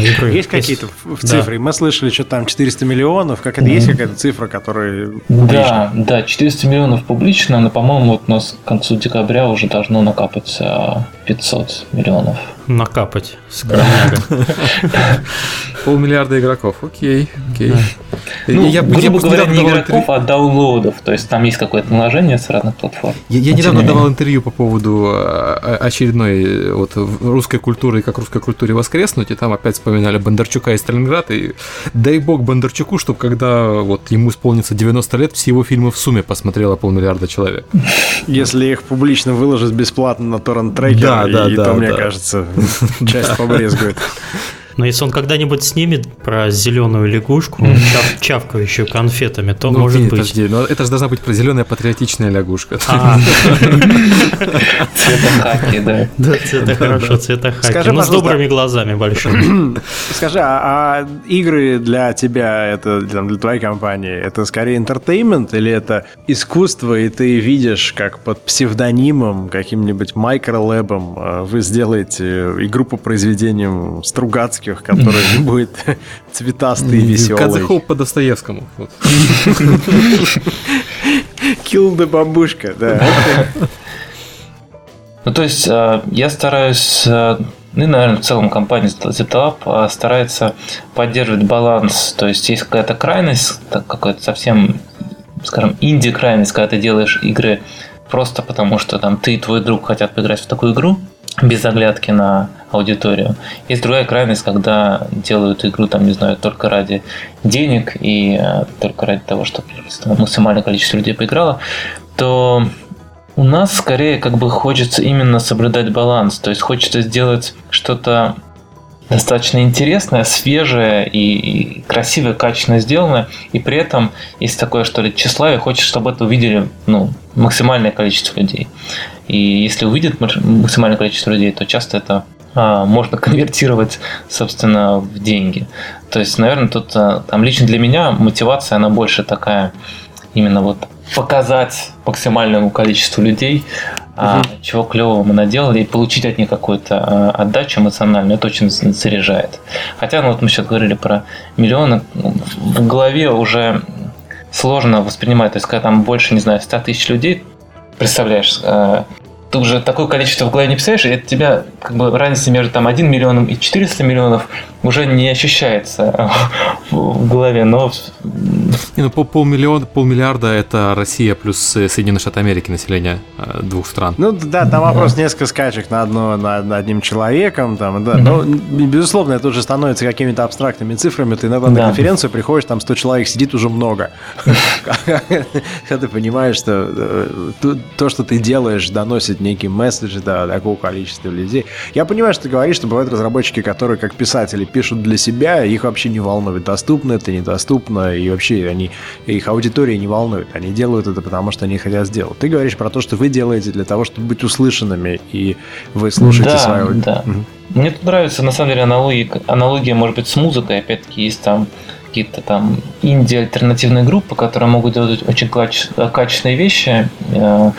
игры. Есть какие-то в цифры? Да. Мы слышали, что там 400 миллионов. Как это mm-hmm. есть какая-то цифра, которая Да, да, 400 миллионов публично, но, по-моему, вот у нас к концу декабря уже должно накапать 500 миллионов. Накапать, скромняга. Полмиллиарда игроков, окей, окей. Ну, я, грубо я говоря, не игроков, интервью... а даунлоудов. То есть там есть какое-то наложение с разных платформ. Я, я недавно давал интервью по поводу а, очередной вот, русской культуры и как русской культуре воскреснуть, и там опять вспоминали Бондарчука из Сталинграда, и дай бог Бондарчуку, чтобы когда вот ему исполнится 90 лет, все его фильмы в сумме посмотрело полмиллиарда человек. Если их публично выложить бесплатно на торрент-трекер, да, да, и, да, то, да. мне кажется, часть побрезгует. Но если он когда-нибудь снимет про зеленую лягушку, чав, чавкающую конфетами, то ну, может быть. Подожди, но это же должна быть про зеленая патриотичная лягушка. А. Цветохаки, да. Да, цвета хорошо, цветохаки. Но с добрыми глазами большими. Скажи, а, а игры для тебя, это для твоей компании, это скорее интертеймент или это искусство, и ты видишь, как под псевдонимом, каким-нибудь микролэбом э, вы сделаете игру по произведениям Стругацких русских, который будет цветастый и веселый. Кадзехоп по Достоевскому. Kill the бабушка, да. Ну, то есть, э, я стараюсь, э, ну, и, наверное, в целом компания ZepTalab старается поддерживать баланс. То есть, есть какая-то крайность, какая-то совсем, скажем, инди-крайность, когда ты делаешь игры просто потому, что там ты и твой друг хотят поиграть в такую игру, без оглядки на аудиторию. Есть другая крайность, когда делают игру, там, не знаю, только ради денег и э, только ради того, чтобы максимальное количество людей поиграло, то у нас скорее как бы хочется именно соблюдать баланс, то есть хочется сделать что-то достаточно интересная, свежая и, и красивая, качественно сделанная, и при этом есть такое, что ли, тщеславие, хочет, чтобы это увидели ну, максимальное количество людей. И если увидит максимальное количество людей, то часто это а, можно конвертировать, собственно, в деньги. То есть, наверное, тут а, там лично для меня мотивация, она больше такая, именно вот показать максимальному количеству людей, угу. чего клевого мы наделали, и получить от них какую-то отдачу эмоциональную, это очень заряжает. Хотя, ну вот мы сейчас говорили про миллионы, в голове уже сложно воспринимать, то есть когда там больше, не знаю, 100 тысяч людей, представляешь, ты уже такое количество в голове не представляешь, и от тебя как бы разница между там 1 миллионом и 400 миллионов уже не ощущается в голове, но... Не, ну, пол, полмиллиона, полмиллиарда это Россия плюс Соединенные Штаты Америки население э, двух стран. Ну да, там вопрос несколько скачек на, одно, на, на одним человеком, там, да, но, безусловно, это уже становится какими-то абстрактными цифрами, ты иногда да. на конференцию приходишь, там 100 человек сидит уже много. Когда ты понимаешь, что э, то, что ты делаешь, доносит некий месседж до такого количества людей. Я понимаю, что ты говоришь, что бывают разработчики, которые как писатели пишут для себя, их вообще не волнует, доступно это, недоступно, и вообще они, их аудитория не волнует. Они делают это потому, что они хотят сделать. Ты говоришь про то, что вы делаете для того, чтобы быть услышанными, и вы слушаете да, свою... Да, угу. Мне тут нравится, на самом деле, аналогия, аналогия, может быть, с музыкой. Опять-таки, есть там какие-то там инди-альтернативные группы, которые могут делать очень качественные вещи, э,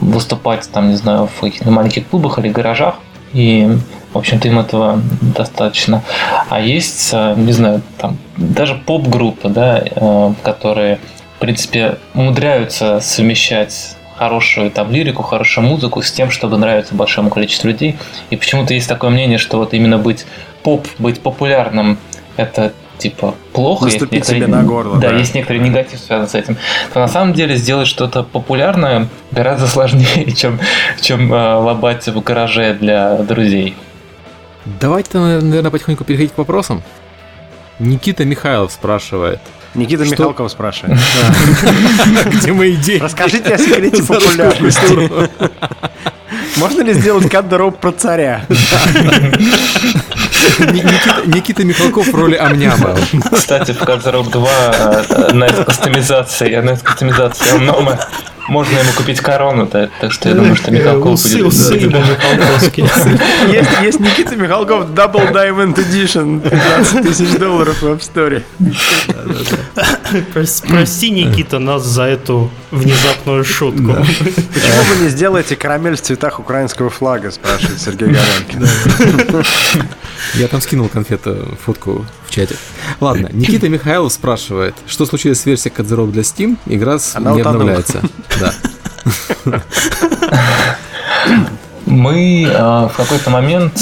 выступать там, не знаю, в каких-то маленьких клубах или гаражах. И в общем-то, им этого достаточно. А есть, э, не знаю, там даже поп-группы, да, э, которые, в принципе, умудряются совмещать хорошую там лирику, хорошую музыку с тем, чтобы нравиться большому количеству людей. И почему-то есть такое мнение, что вот именно быть поп, быть популярным, это типа плохо. Наступить себе на горло. Да, да, есть некоторый негатив связан с этим. То на самом деле сделать что-то популярное гораздо сложнее, чем, чем э, лобать в гараже для друзей. Давайте, наверное, потихоньку переходить к вопросам. Никита Михайлов спрашивает. Никита что... Михалков спрашивает. Где мои идеи? Расскажите о секрете популярности. Можно ли сделать кадроп про царя? Никита, Никита Михалков в роли Амняма. Кстати, в Кадроп 2 на кастомизации, на кастомизации Амнома можно ему купить корону, так, так что я думаю, что Михалков будет... Усы Михалковский. Есть, есть Никита Михалков Double Diamond Edition, 15 тысяч долларов в App Store. Прости, Никита, нас за эту внезапную шутку. Почему вы не сделаете карамель в цветах украинского флага, спрашивает Сергей Галенкин. Я там скинул конфету, фотку в чате. Ладно, Никита Михайлов спрашивает, что случилось с версией Кодзеров для Steam? Игра Она не утонула. обновляется. Да. Мы э, в какой-то момент,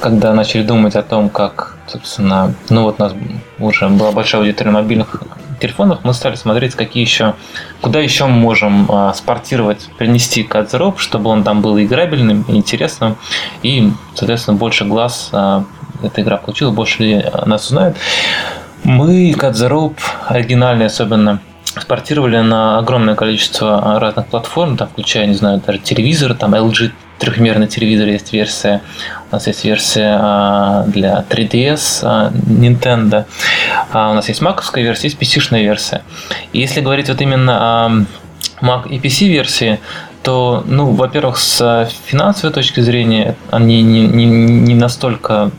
когда начали думать о том, как, собственно, ну вот у нас уже была большая аудитория мобильных телефонах, мы стали смотреть, какие еще, куда еще мы можем э, спортировать, принести кадзероп, чтобы он там был играбельным, интересным, и, соответственно, больше глаз э, эта игра получила, больше нас узнают. Мы Кадзероп оригинальный особенно спортировали на огромное количество разных платформ, там, включая, не знаю, даже телевизор, там LG трехмерный телевизор есть версия, у нас есть версия а, для 3DS а, Nintendo, а у нас есть маковская версия, есть PC-шная версия. И если говорить вот именно о Mac и PC версии, то, ну, во-первых, с финансовой точки зрения они не, не, не настолько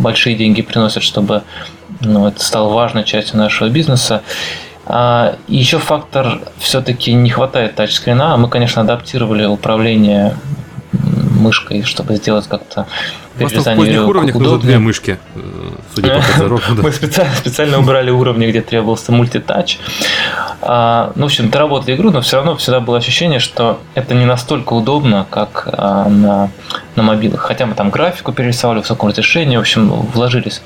большие деньги приносят, чтобы ну, это стало важной частью нашего бизнеса. А, еще фактор все-таки не хватает тачскрина. Мы, конечно, адаптировали управление мышкой, чтобы сделать как-то перерезание веревок уровнях нужно две мышки, э, судя по. Мы специально, специально убрали уровни, где требовался мультитач. А, ну, в общем, доработали игру, но все равно всегда было ощущение, что это не настолько удобно, как а, на, на мобилах. Хотя мы там графику перерисовали в высоком разрешении, в общем, вложились.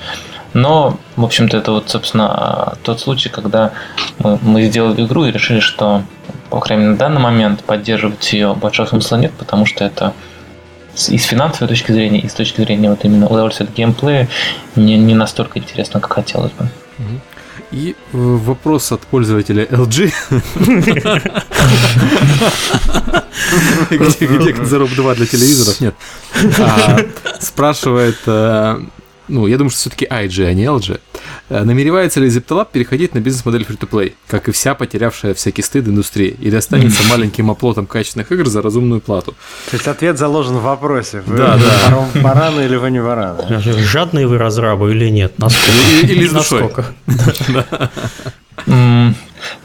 Но, в общем-то, это вот, собственно, тот случай, когда мы, мы сделали игру и решили, что, по крайней мере, на данный момент поддерживать ее большого смысла нет, потому что это и с финансовой точки зрения, и с точки зрения вот именно удовольствия от геймплея не, не настолько интересно, как хотелось бы. И э, вопрос от пользователя LG. Где Зароб 2 для телевизоров? Нет. А, спрашивает, э, ну, я думаю, что все-таки IG, а не LG, э, намеревается ли Zeptalab переходить на бизнес-модель free-to-play, как и вся потерявшая всякий стыд индустрии, или останется маленьким оплотом качественных игр за разумную плату? То есть ответ заложен в вопросе. Вы Да, да. бараны или вы не бараны? Жадные вы разрабы или нет? Насколько? Или- или с душой.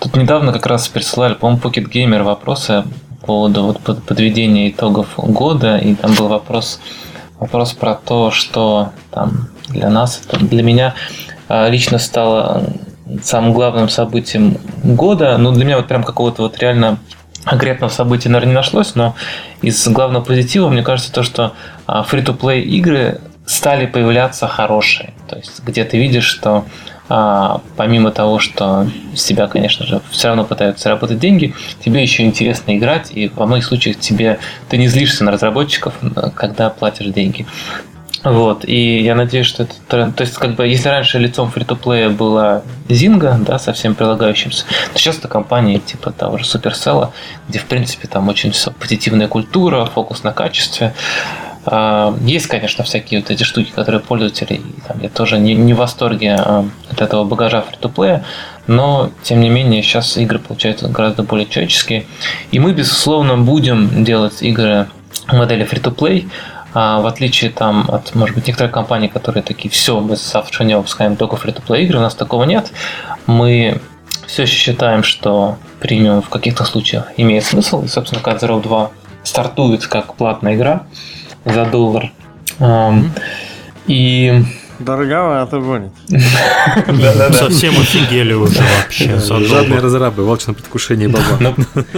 Тут недавно как раз присылали, по-моему, Pocket Gamer вопросы по поводу вот под- подведения итогов года, и там был вопрос, вопрос про то, что там для нас, для меня а, лично стало самым главным событием года. Ну, для меня вот прям какого-то вот реально конкретного события, наверное, не нашлось, но из главного позитива, мне кажется, то, что а, free-to-play игры стали появляться хорошие. То есть, где ты видишь, что а, помимо того, что с тебя, конечно же, все равно пытаются заработать деньги, тебе еще интересно играть, и во многих случаях тебе ты не злишься на разработчиков, когда платишь деньги. Вот, и я надеюсь, что это тренд. То есть, как бы, если раньше лицом фри-то-плея была Зинга, да, со всем прилагающимся, то сейчас это компании типа того же Supercell, где, в принципе, там очень все позитивная культура, фокус на качестве. А, Есть, конечно, всякие вот эти штуки, которые пользователи, там, я тоже не, не в восторге а, от этого багажа фри-то-плея, но, тем не менее, сейчас игры получаются гораздо более человеческие. И мы, безусловно, будем делать игры модели free-to-play, а, в отличие там от, может быть, некоторых компаний, которые такие, все, мы завтра не выпускаем только free-to-play игры, у нас такого нет. Мы все еще считаем, что премиум в каких-то случаях имеет смысл. И, собственно, Cut Zero 2 стартует как платная игра за доллар. Ам, И Дороговато будет. Совсем офигели уже вообще. Жадные разрабы, в алчном предвкушении баба. Но,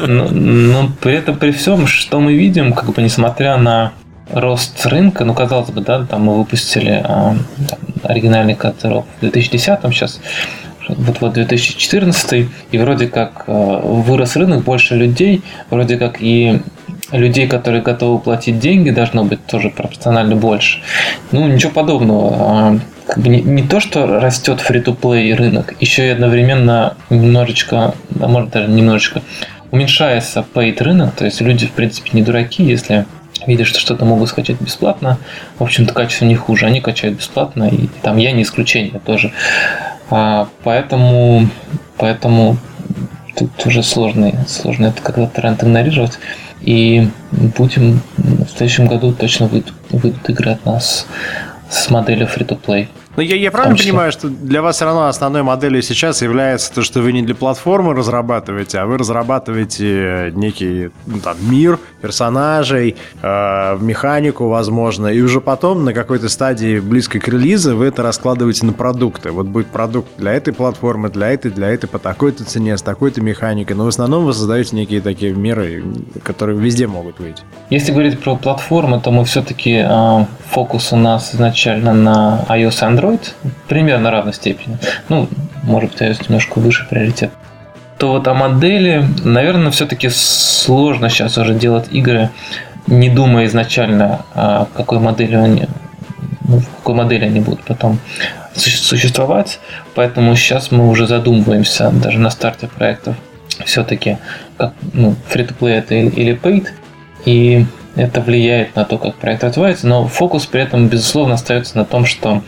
но- но при этом, при всем, что мы видим, как бы несмотря на рост рынка, ну, казалось бы, да, там мы выпустили а, оригинальный катеров в 2010 сейчас, вот-вот 2014, и вроде как а, вырос рынок, больше людей, вроде как и людей, которые готовы платить деньги, должно быть тоже пропорционально больше. Ну, ничего подобного. А, Как бы не, не то, что растет фри-то-плей рынок, еще и одновременно немножечко, да, может даже немножечко, уменьшается paid рынок, то есть люди, в принципе, не дураки, если видят, что что-то могут скачать бесплатно, в общем-то, качество не хуже, они качают бесплатно, и там я не исключение тоже. А, поэтому, поэтому тут уже сложный, сложно это как-то тренд игнорировать. И будем в следующем году точно выйдут, выйдут игры от нас с моделью free-to-play. Ну, я, я правильно понимаю, что для вас все равно основной моделью сейчас является то, что вы не для платформы разрабатываете, а вы разрабатываете некий ну, там, мир персонажей, э, механику, возможно, и уже потом на какой-то стадии близкой к релизу вы это раскладываете на продукты. Вот будет продукт для этой платформы, для этой, для этой, по такой-то цене, с такой-то механикой. Но в основном вы создаете некие такие меры, которые везде могут выйти. Если говорить про платформы, то мы все-таки фокус у нас изначально на iOS и Android, примерно равной степени. Ну, может быть, iOS немножко выше приоритет. То вот о модели, наверное, все-таки сложно сейчас уже делать игры, не думая изначально, о какой модели они, ну, в какой модели они будут потом суще- существовать. Поэтому сейчас мы уже задумываемся даже на старте проектов все-таки, как ну, free-to-play это или paid. И это влияет на то, как проект развивается, но фокус при этом, безусловно, остается на том, что,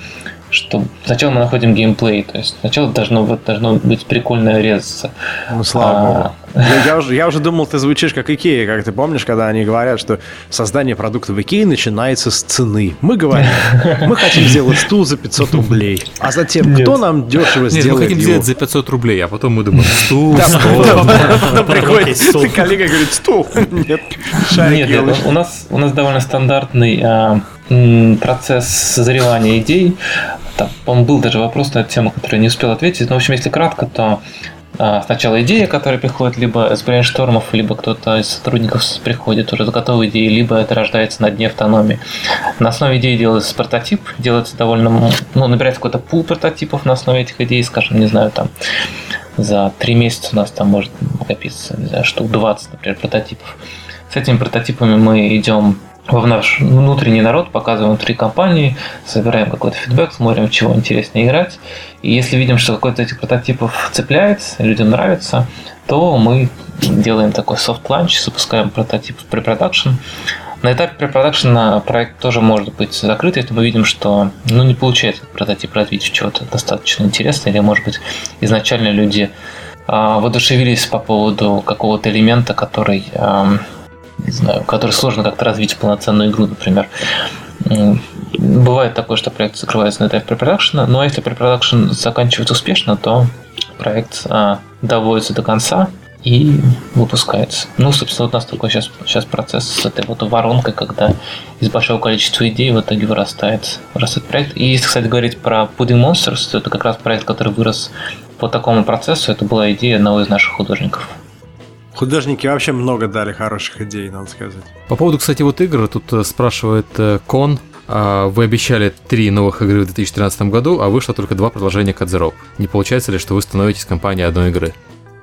что сначала мы находим геймплей, то есть сначала должно, вот должно быть прикольно резаться. Ну, слава А. богу. Я, я уже, я уже думал, ты звучишь как Икея, как ты помнишь, когда они говорят, что создание продукта в Икее начинается с цены. Мы говорим, мы хотим сделать стул за 500 рублей, а затем Нет. кто нам дешево Нет, мы сделает хотим его? сделать за 500 рублей, а потом мы думаем, стул, стол. потом- приходит коллега говорит, стул. Нет, шарик Нет, елочный. у нас, довольно стандартный а, процесс созревания идей. Там, по-моему, был даже вопрос на эту тему, который не успел ответить. Но, в общем, если кратко, то а, сначала идея, которая приходит либо с брейнштормов, либо кто-то из сотрудников приходит уже с готовой идеей, либо это рождается на дне автономии. На основе идеи делается прототип, делается довольно, ну, набирается какой-то пул прототипов на основе этих идей, скажем, не знаю, там, за три месяца у нас там может накопиться, не знаю, штук 20, например, прототипов. С этими прототипами мы идем в наш внутренний народ, показываем внутри компании, собираем какой-то фидбэк, смотрим, чего интереснее играть. И если видим, что какой-то из этих прототипов цепляется, людям нравится, то мы делаем такой launch, запускаем прототип в препродакшн. На этапе препродакшена проект тоже может быть закрыт, если мы видим, что ну, не получается прототип развить чего-то достаточно интересное, или, может быть, изначально люди а, воодушевились по поводу какого-то элемента, который, а, не знаю, который сложно как-то развить в полноценную игру, например. Бывает такое, что проект закрывается на этапе препродакшена, но если препродакшн заканчивается успешно, то проект а, доводится до конца, и выпускается. Ну, собственно, вот у нас такой сейчас, сейчас процесс с этой вот воронкой, когда из большого количества идей в итоге вырастает, вырастает проект. И если, кстати, говорить про Pudding Monsters, то это как раз проект, который вырос по такому процессу. Это была идея одного из наших художников. Художники вообще много дали хороших идей, надо сказать. По поводу, кстати, вот игр, тут э, спрашивает э, Кон, а, вы обещали три новых игры в 2013 году, а вышло только два продолжения Rope. Не получается ли, что вы становитесь компанией одной игры?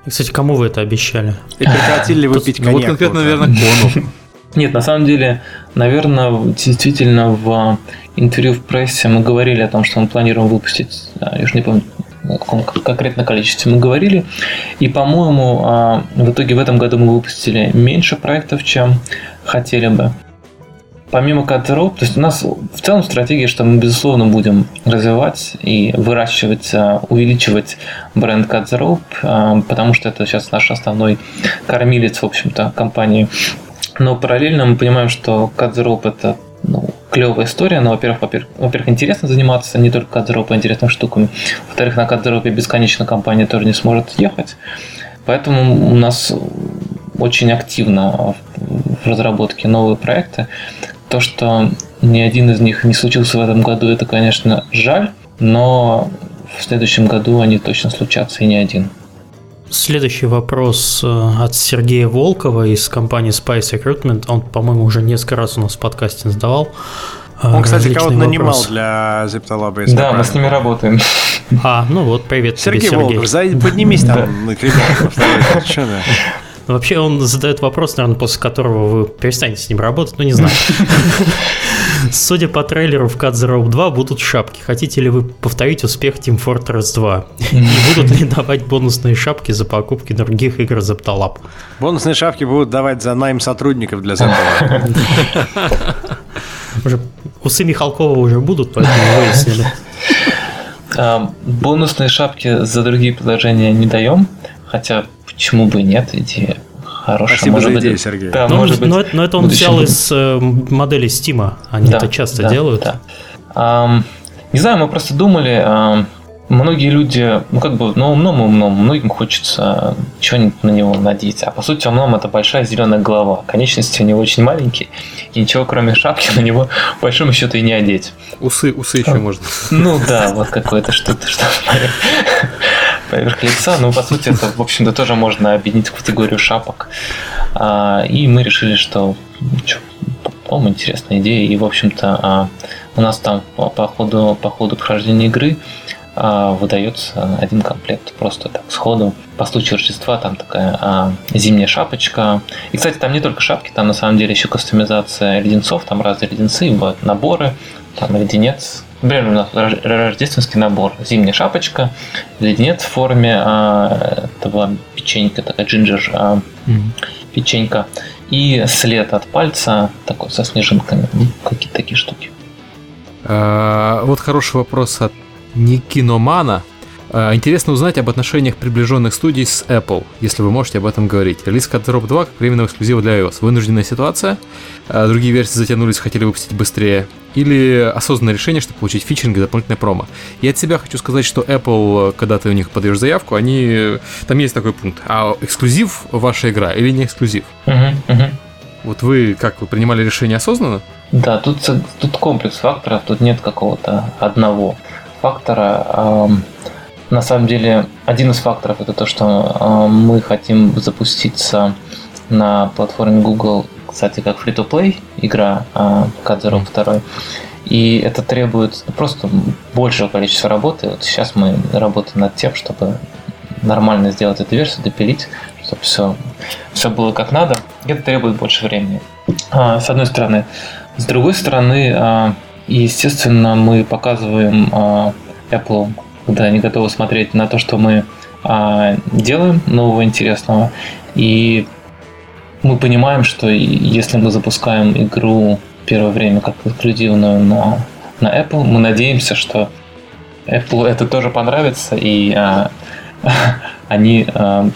И, кстати, кому вы это обещали? И прекратили ли вы пить коньяк? Ну вот конкретно, наверное, Кону. Нет, на самом деле, наверное, действительно в интервью в прессе мы говорили о том, что мы планируем выпустить, я уже не помню, о конкретно количестве мы говорили. И, по-моему, а, в итоге в этом году мы выпустили меньше проектов, чем хотели бы помимо Cut то есть у нас в целом стратегия, что мы, безусловно, будем развивать и выращивать, а, увеличивать бренд Cut а, потому что это сейчас наш основной кормилец, в общем-то, компании. Но параллельно мы понимаем, что Cut это ну, клевая история, но, во-первых, во-первых, интересно заниматься не только а интересными штуками. Во-вторых, на Cut бесконечно компания тоже не сможет ехать. Поэтому у нас очень активно в разработке новые проекты. То, что ни один из них не случился в этом году, это, конечно, жаль, но в следующем году они точно случатся, и не один. Следующий вопрос э, от Сергея Волкова из компании Spice Recruitment. Он, по-моему, уже несколько раз у нас в подкасте задавал. Э, Он, кстати, кого-то нанимал для Ziptalab. Да, мы с ними работаем. А, ну вот, привет Сергей тебе, Сергей. Волков, поднимись там на. Вообще он задает вопрос, наверное, после которого вы перестанете с ним работать, ну не знаю. Судя по трейлеру в Cut the Rope 2 будут шапки. Хотите ли вы повторить успех Team Fortress 2? И будут ли давать бонусные шапки за покупки других игр Zeptalab? Бонусные шапки будут давать за найм сотрудников для Zeptalab. Уже усы Михалкова уже будут, поэтому выяснили. А, бонусные шапки за другие предложения не даем, хотя почему бы и нет, идея хорошая. Спасибо может за идею, быть, Сергей. Да, но, может быть, но, но это он взял из э, модели Steam, они да, это часто да, делают. Да. Um, не знаю, мы просто думали, um, многие люди, ну как бы, ну умном умном, многим хочется чего-нибудь на него надеть. А по сути умном это большая зеленая голова. Конечности у него очень маленькие, и ничего кроме шапки на него по большому счету и не одеть. Усы, усы еще можно. Ну да, вот какое-то что-то, что поверх лица. Ну, по сути, это, в общем-то, тоже можно объединить в категорию шапок. А, и мы решили, что, по-моему, интересная идея. И, в общем-то, а, у нас там по, ходу, по ходу прохождения игры а, выдается один комплект просто так сходу. По случаю Рождества там такая а, зимняя шапочка. И, кстати, там не только шапки, там на самом деле еще кустомизация леденцов, там разные леденцы, бывают наборы, там леденец, Например, у нас рождественский набор. Зимняя шапочка, леденец в форме а, этого печенька, такая джинджер а, mm-hmm. печенька. И след от пальца такой со снежинками. Какие-то такие штуки. А, вот хороший вопрос от Никиномана. А, интересно узнать об отношениях приближенных студий с Apple, если вы можете об этом говорить. Релиз Cut Drop 2 как временного эксклюзива для iOS. Вынужденная ситуация. А, другие версии затянулись, хотели выпустить быстрее. Или осознанное решение, чтобы получить фичеринг и дополнительное промо. Я от себя хочу сказать, что Apple, когда ты у них подаешь заявку, они... Там есть такой пункт. А эксклюзив ваша игра или не эксклюзив? Uh-huh, uh-huh. Вот вы как, вы принимали решение осознанно? Да, тут, тут комплекс факторов, тут нет какого-то одного фактора. Эм, на самом деле, один из факторов это то, что э, мы хотим запуститься на платформе Google, кстати, как free-to-play игра э, Cut 2. И это требует просто большего количества работы. Вот сейчас мы работаем над тем, чтобы нормально сделать эту версию, допилить, чтобы все, все было как надо. Это требует больше времени. А, с одной стороны. С другой стороны, а, естественно, мы показываем а, Apple когда они готовы смотреть на то, что мы а, делаем нового интересного. И мы понимаем, что если мы запускаем игру первое время как эксклюзивную на, на Apple, мы надеемся, что Apple это тоже понравится, и а, они а,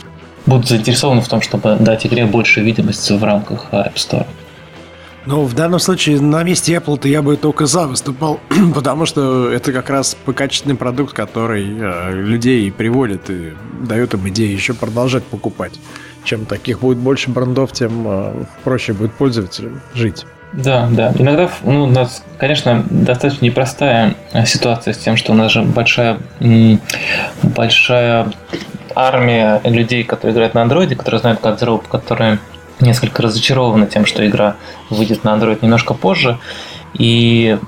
будут заинтересованы в том, чтобы дать игре больше видимости в рамках App Store. Ну, в данном случае на месте Apple-то я бы только за выступал, потому что это как раз качественный продукт, который э, людей приводит и дает им идею еще продолжать покупать. Чем таких будет больше брендов, тем э, проще будет пользователям жить. Да, да. Иногда ну, у нас, конечно, достаточно непростая э, ситуация с тем, что у нас же большая, большая армия людей, которые играют на андроиде, которые знают кодзроп, которые несколько разочарованы тем, что игра выйдет на Android немножко позже. И,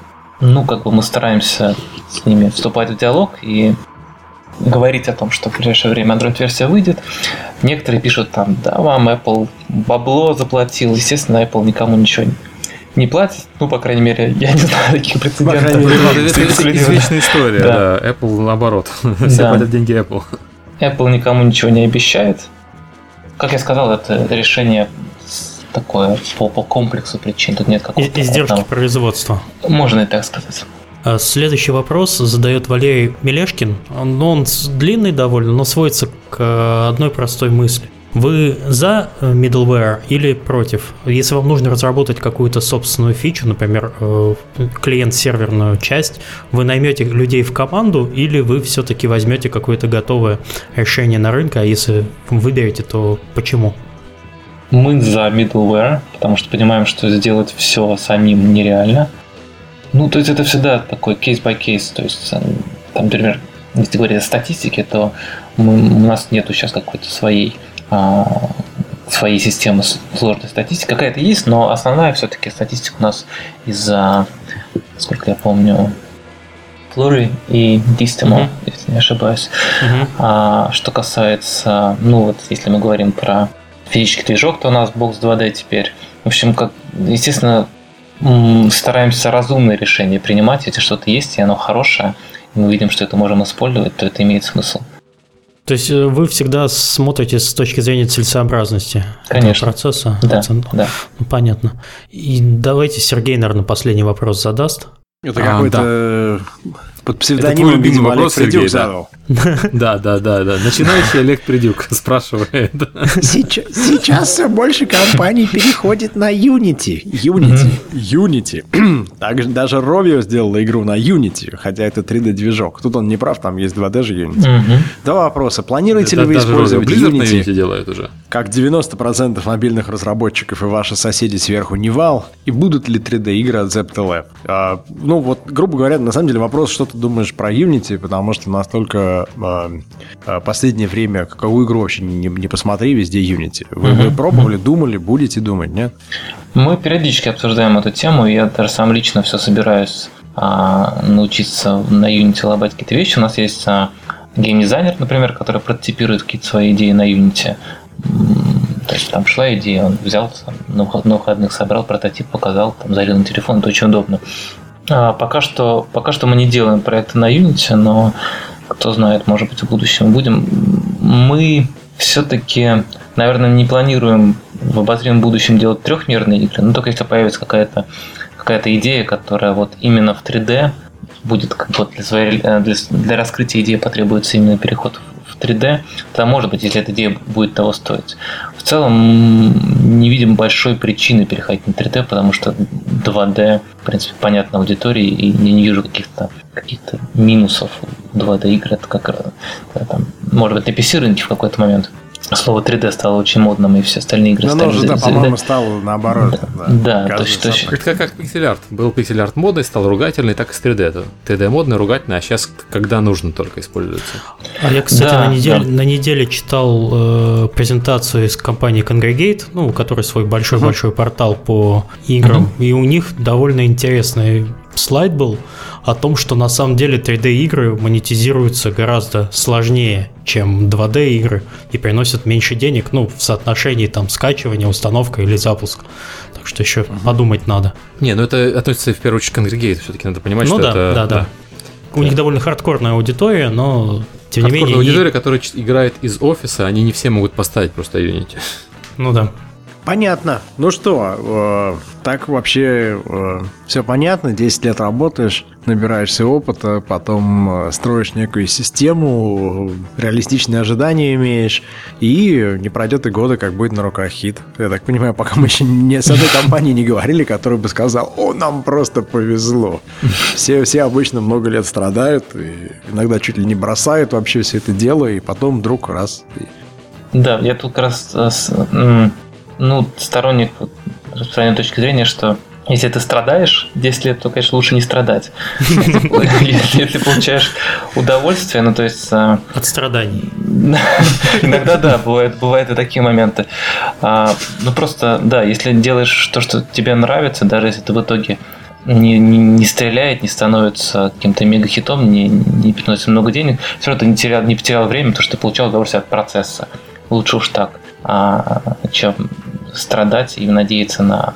ну, как бы мы стараемся с ними вступать в диалог и говорить о том, что в ближайшее время Android-версия выйдет. Некоторые пишут там, да, вам Apple бабло заплатил. Естественно, Apple никому ничего не платит. Ну, по крайней мере, я не знаю таких прецедентов. Это извечная история, да. Apple наоборот. Все платят деньги Apple. Apple никому ничего не обещает. Как я сказал, это решение такое по, по комплексу причин. Тут нет какого-то... Издержки одного. производства. Можно и так сказать. А, следующий вопрос задает Валерий Мелешкин. Он, он длинный довольно, но сводится к одной простой мысли. Вы за э, middleware или против? Если вам нужно разработать какую-то собственную фичу, например, э, клиент-серверную часть, вы наймете людей в команду или вы все-таки возьмете какое-то готовое решение на рынке, а если выберете, то почему? Мы за middleware, потому что понимаем, что сделать все самим нереально. Ну, то есть это всегда такой case, то есть э, там, например, если говорить о статистике, то мы, у нас нету сейчас какой-то своей своей системы сложной статистики. Какая-то есть, но основная все-таки статистика у нас из-за, сколько я помню, Flurry и Distimo, mm-hmm. если не ошибаюсь. Mm-hmm. А, что касается, ну вот, если мы говорим про физический движок, то у нас Box 2D теперь. В общем, как, естественно, стараемся разумные решения принимать, если что-то есть, и оно хорошее, и мы видим, что это можем использовать, то это имеет смысл. То есть э, вы всегда смотрите с точки зрения целесообразности Конечно. процесса? Да, да. Ну, понятно. И давайте Сергей, наверное, последний вопрос задаст. Это а, какой-то да. Под псевдонимом, Это твой любимый вопрос, Сергей, задал. Да, да, да, да. Начинающий Олег Придюк спрашивает. Сейчас, сейчас все больше компаний переходит на Unity. Unity. Unity. Также даже Rovio сделала игру на Unity, хотя это 3D-движок. Тут он не прав, там есть 2D же Unity. Два вопроса. Планируете ли вы использовать Unity? делают уже. Как 90% мобильных разработчиков и ваши соседи сверху не вал? И будут ли 3D-игры от Zeptolab? А, ну, вот, грубо говоря, на самом деле вопрос, что думаешь про Unity, потому что настолько э, последнее время какую игру вообще не, не посмотри, везде Unity. Вы, вы пробовали, думали, будете думать, нет? Мы периодически обсуждаем эту тему, я даже сам лично все собираюсь а, научиться на Unity лобать какие-то вещи. У нас есть а, геймдизайнер, например, который прототипирует какие-то свои идеи на Unity. То есть там шла идея, он взял на выходных, собрал прототип, показал, там залил на телефон, это очень удобно. А пока что, пока что мы не делаем проекты на Unity, но кто знает, может быть, в будущем будем. Мы все-таки, наверное, не планируем в обозримом будущем делать трехмерные игры, но только если появится какая-то какая-то идея, которая вот именно в 3D будет как вот для, своей, для, для раскрытия идеи потребуется именно переход 3D, то может быть, если эта идея будет того стоить. В целом не видим большой причины переходить на 3D, потому что 2D, в принципе, понятна аудитории, и я не вижу каких-то каких минусов 2D игр. Это как это, там, может быть, на PC рынке в какой-то момент слово 3D стало очень модным, и все остальные игры Но стали... Оно же, да, по-моему, стало наоборот. Да, да, да то есть... То есть... Это как, как пиксель-арт. Был пиксель-арт модный, стал ругательный, так и с 3D. Это 3D модный, ругательный, а сейчас когда нужно только используется. А я, кстати, да, на, неделе, да. на неделе читал э, презентацию из компании Congregate, ну, у которой свой большой-большой uh-huh. портал по играм, uh-huh. и у них довольно интересный слайд был о том, что на самом деле 3D игры монетизируются гораздо сложнее, чем 2D игры и приносят меньше денег, ну, в соотношении там скачивания, установка или запуск. Так что еще угу. подумать надо. Не, ну это относится в первую очередь к Congregate, все-таки надо понимать, ну, что да, это... да, да, да. У да. них довольно хардкорная аудитория, но тем не менее... аудитория, и... которая играет из офиса, они не все могут поставить просто Unity. Ну да. Понятно. Ну что, э, так вообще э, все понятно. 10 лет работаешь, набираешься опыта, потом э, строишь некую систему, реалистичные ожидания имеешь, и не пройдет и года, как будет на руках хит. Я так понимаю, пока мы еще не с одной компанией не говорили, который бы сказал, о, нам просто повезло. Все, все обычно много лет страдают, и иногда чуть ли не бросают вообще все это дело, и потом вдруг раз. Да, я тут как раз э, ну, сторонник распространенной точки зрения, что если ты страдаешь 10 лет, то, конечно, лучше не страдать. Если ты получаешь удовольствие, ну, то есть... А, От страданий. Иногда, да, бывают, бывают и такие моменты. А, ну, просто, да, если делаешь то, что тебе нравится, даже если ты в итоге не, не, не стреляет, не становится каким-то мегахитом, не, не приносит много денег, все равно ты не, терял, не потерял время, потому что ты получал удовольствие от процесса. Лучше уж так, а, чем страдать и надеяться на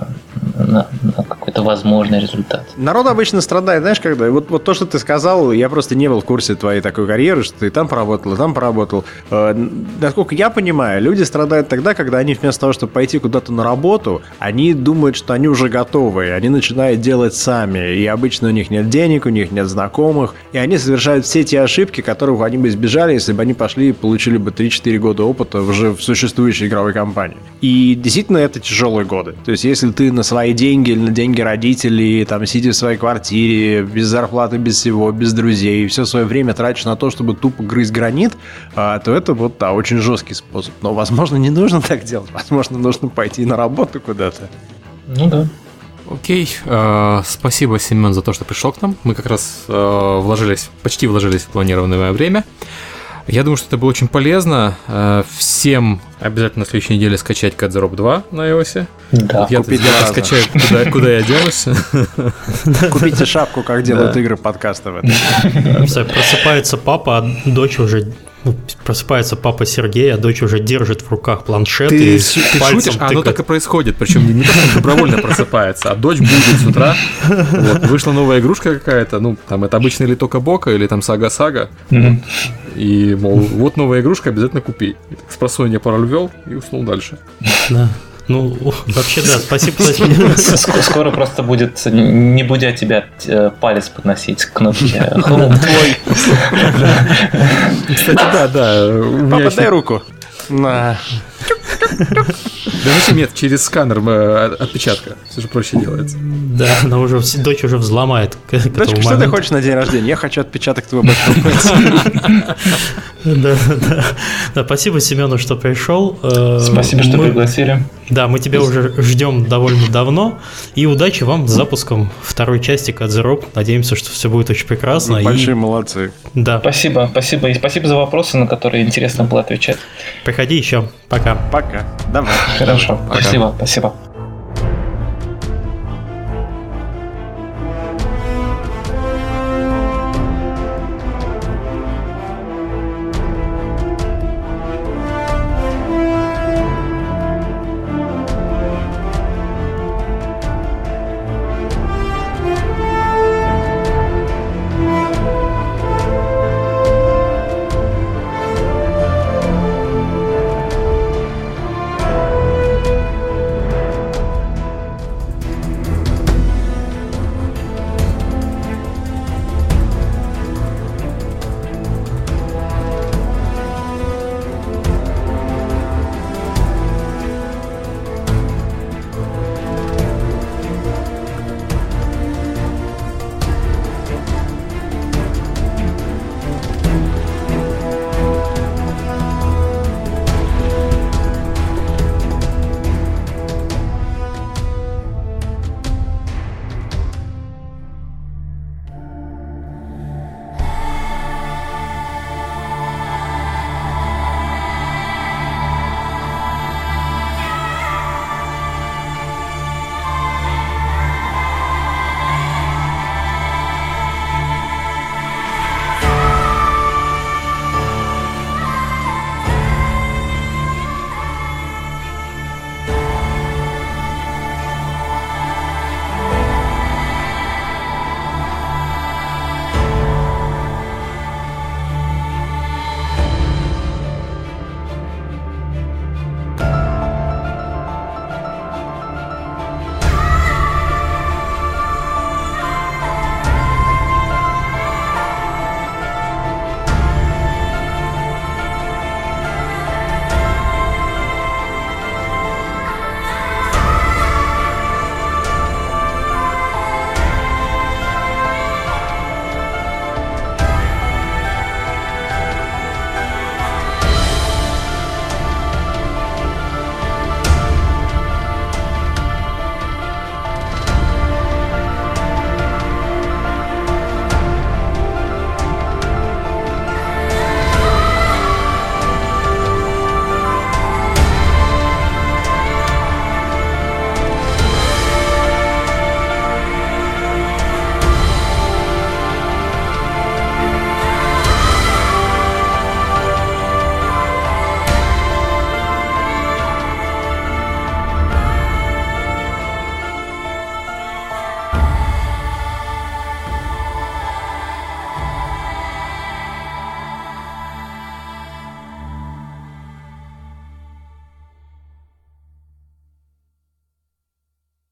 на, на какой-то возможный результат. Народ обычно страдает, знаешь, когда? Вот, вот то, что ты сказал, я просто не был в курсе твоей такой карьеры, что ты там поработал, там поработал. Э, насколько я понимаю, люди страдают тогда, когда они вместо того, чтобы пойти куда-то на работу, они думают, что они уже готовы, они начинают делать сами, и обычно у них нет денег, у них нет знакомых, и они совершают все те ошибки, которых они бы избежали, если бы они пошли и получили бы 3-4 года опыта уже в существующей игровой компании. И действительно это тяжелые годы. То есть если ты на свои деньги или на деньги родителей, там, сидя в своей квартире, без зарплаты, без всего, без друзей, и все свое время тратишь на то, чтобы тупо грызть гранит, а, то это вот, да, очень жесткий способ. Но, возможно, не нужно так делать. Возможно, нужно пойти на работу куда-то. Ну да. Окей, э, спасибо, Семен, за то, что пришел к нам. Мы как раз э, вложились, почти вложились в планированное время. Я думаю, что это было очень полезно. Э, всем обязательно на следующей неделе скачать Кадзероб 2 на iOS. Да, я, я скачаю, куда, куда я денусь. Купите шапку, как делают игры подкаста в этом. Просыпается папа, а дочь уже просыпается папа Сергей, а дочь уже держит в руках планшет ты, и ты шутишь? А оно так и происходит. Причем не, не то, что добровольно просыпается, а дочь будет с утра. Вот, вышла новая игрушка какая-то, ну, там это обычно или только Бока, или там Сага-Сага. Mm-hmm. И, мол, вот новая игрушка, обязательно купи. И так с просонья пароль ввел и уснул дальше. Да. Ну, вообще, да, спасибо. Скоро просто будет, не будя тебя, э, палец подносить к кнопке Твой. Кстати, да, да. Папа, дай руку. На. Да зачем нет, через сканер э, отпечатка. Все же проще делается. Да, она уже, дочь уже взломает. Дочка, что ты хочешь на день рождения? Я хочу отпечаток твоего большого пальца. Да, да. Да, спасибо Семену, что пришел. Э, спасибо, что пригласили. Да, мы тебя уже ждем довольно давно. И удачи вам с запуском второй части Кадзероб. Надеемся, что все будет очень прекрасно. Большие молодцы. Да. Спасибо, спасибо. И спасибо за вопросы, на которые интересно было отвечать. Приходи еще. Пока. Пока. Давай. Хорошо. Пока. Спасибо, спасибо.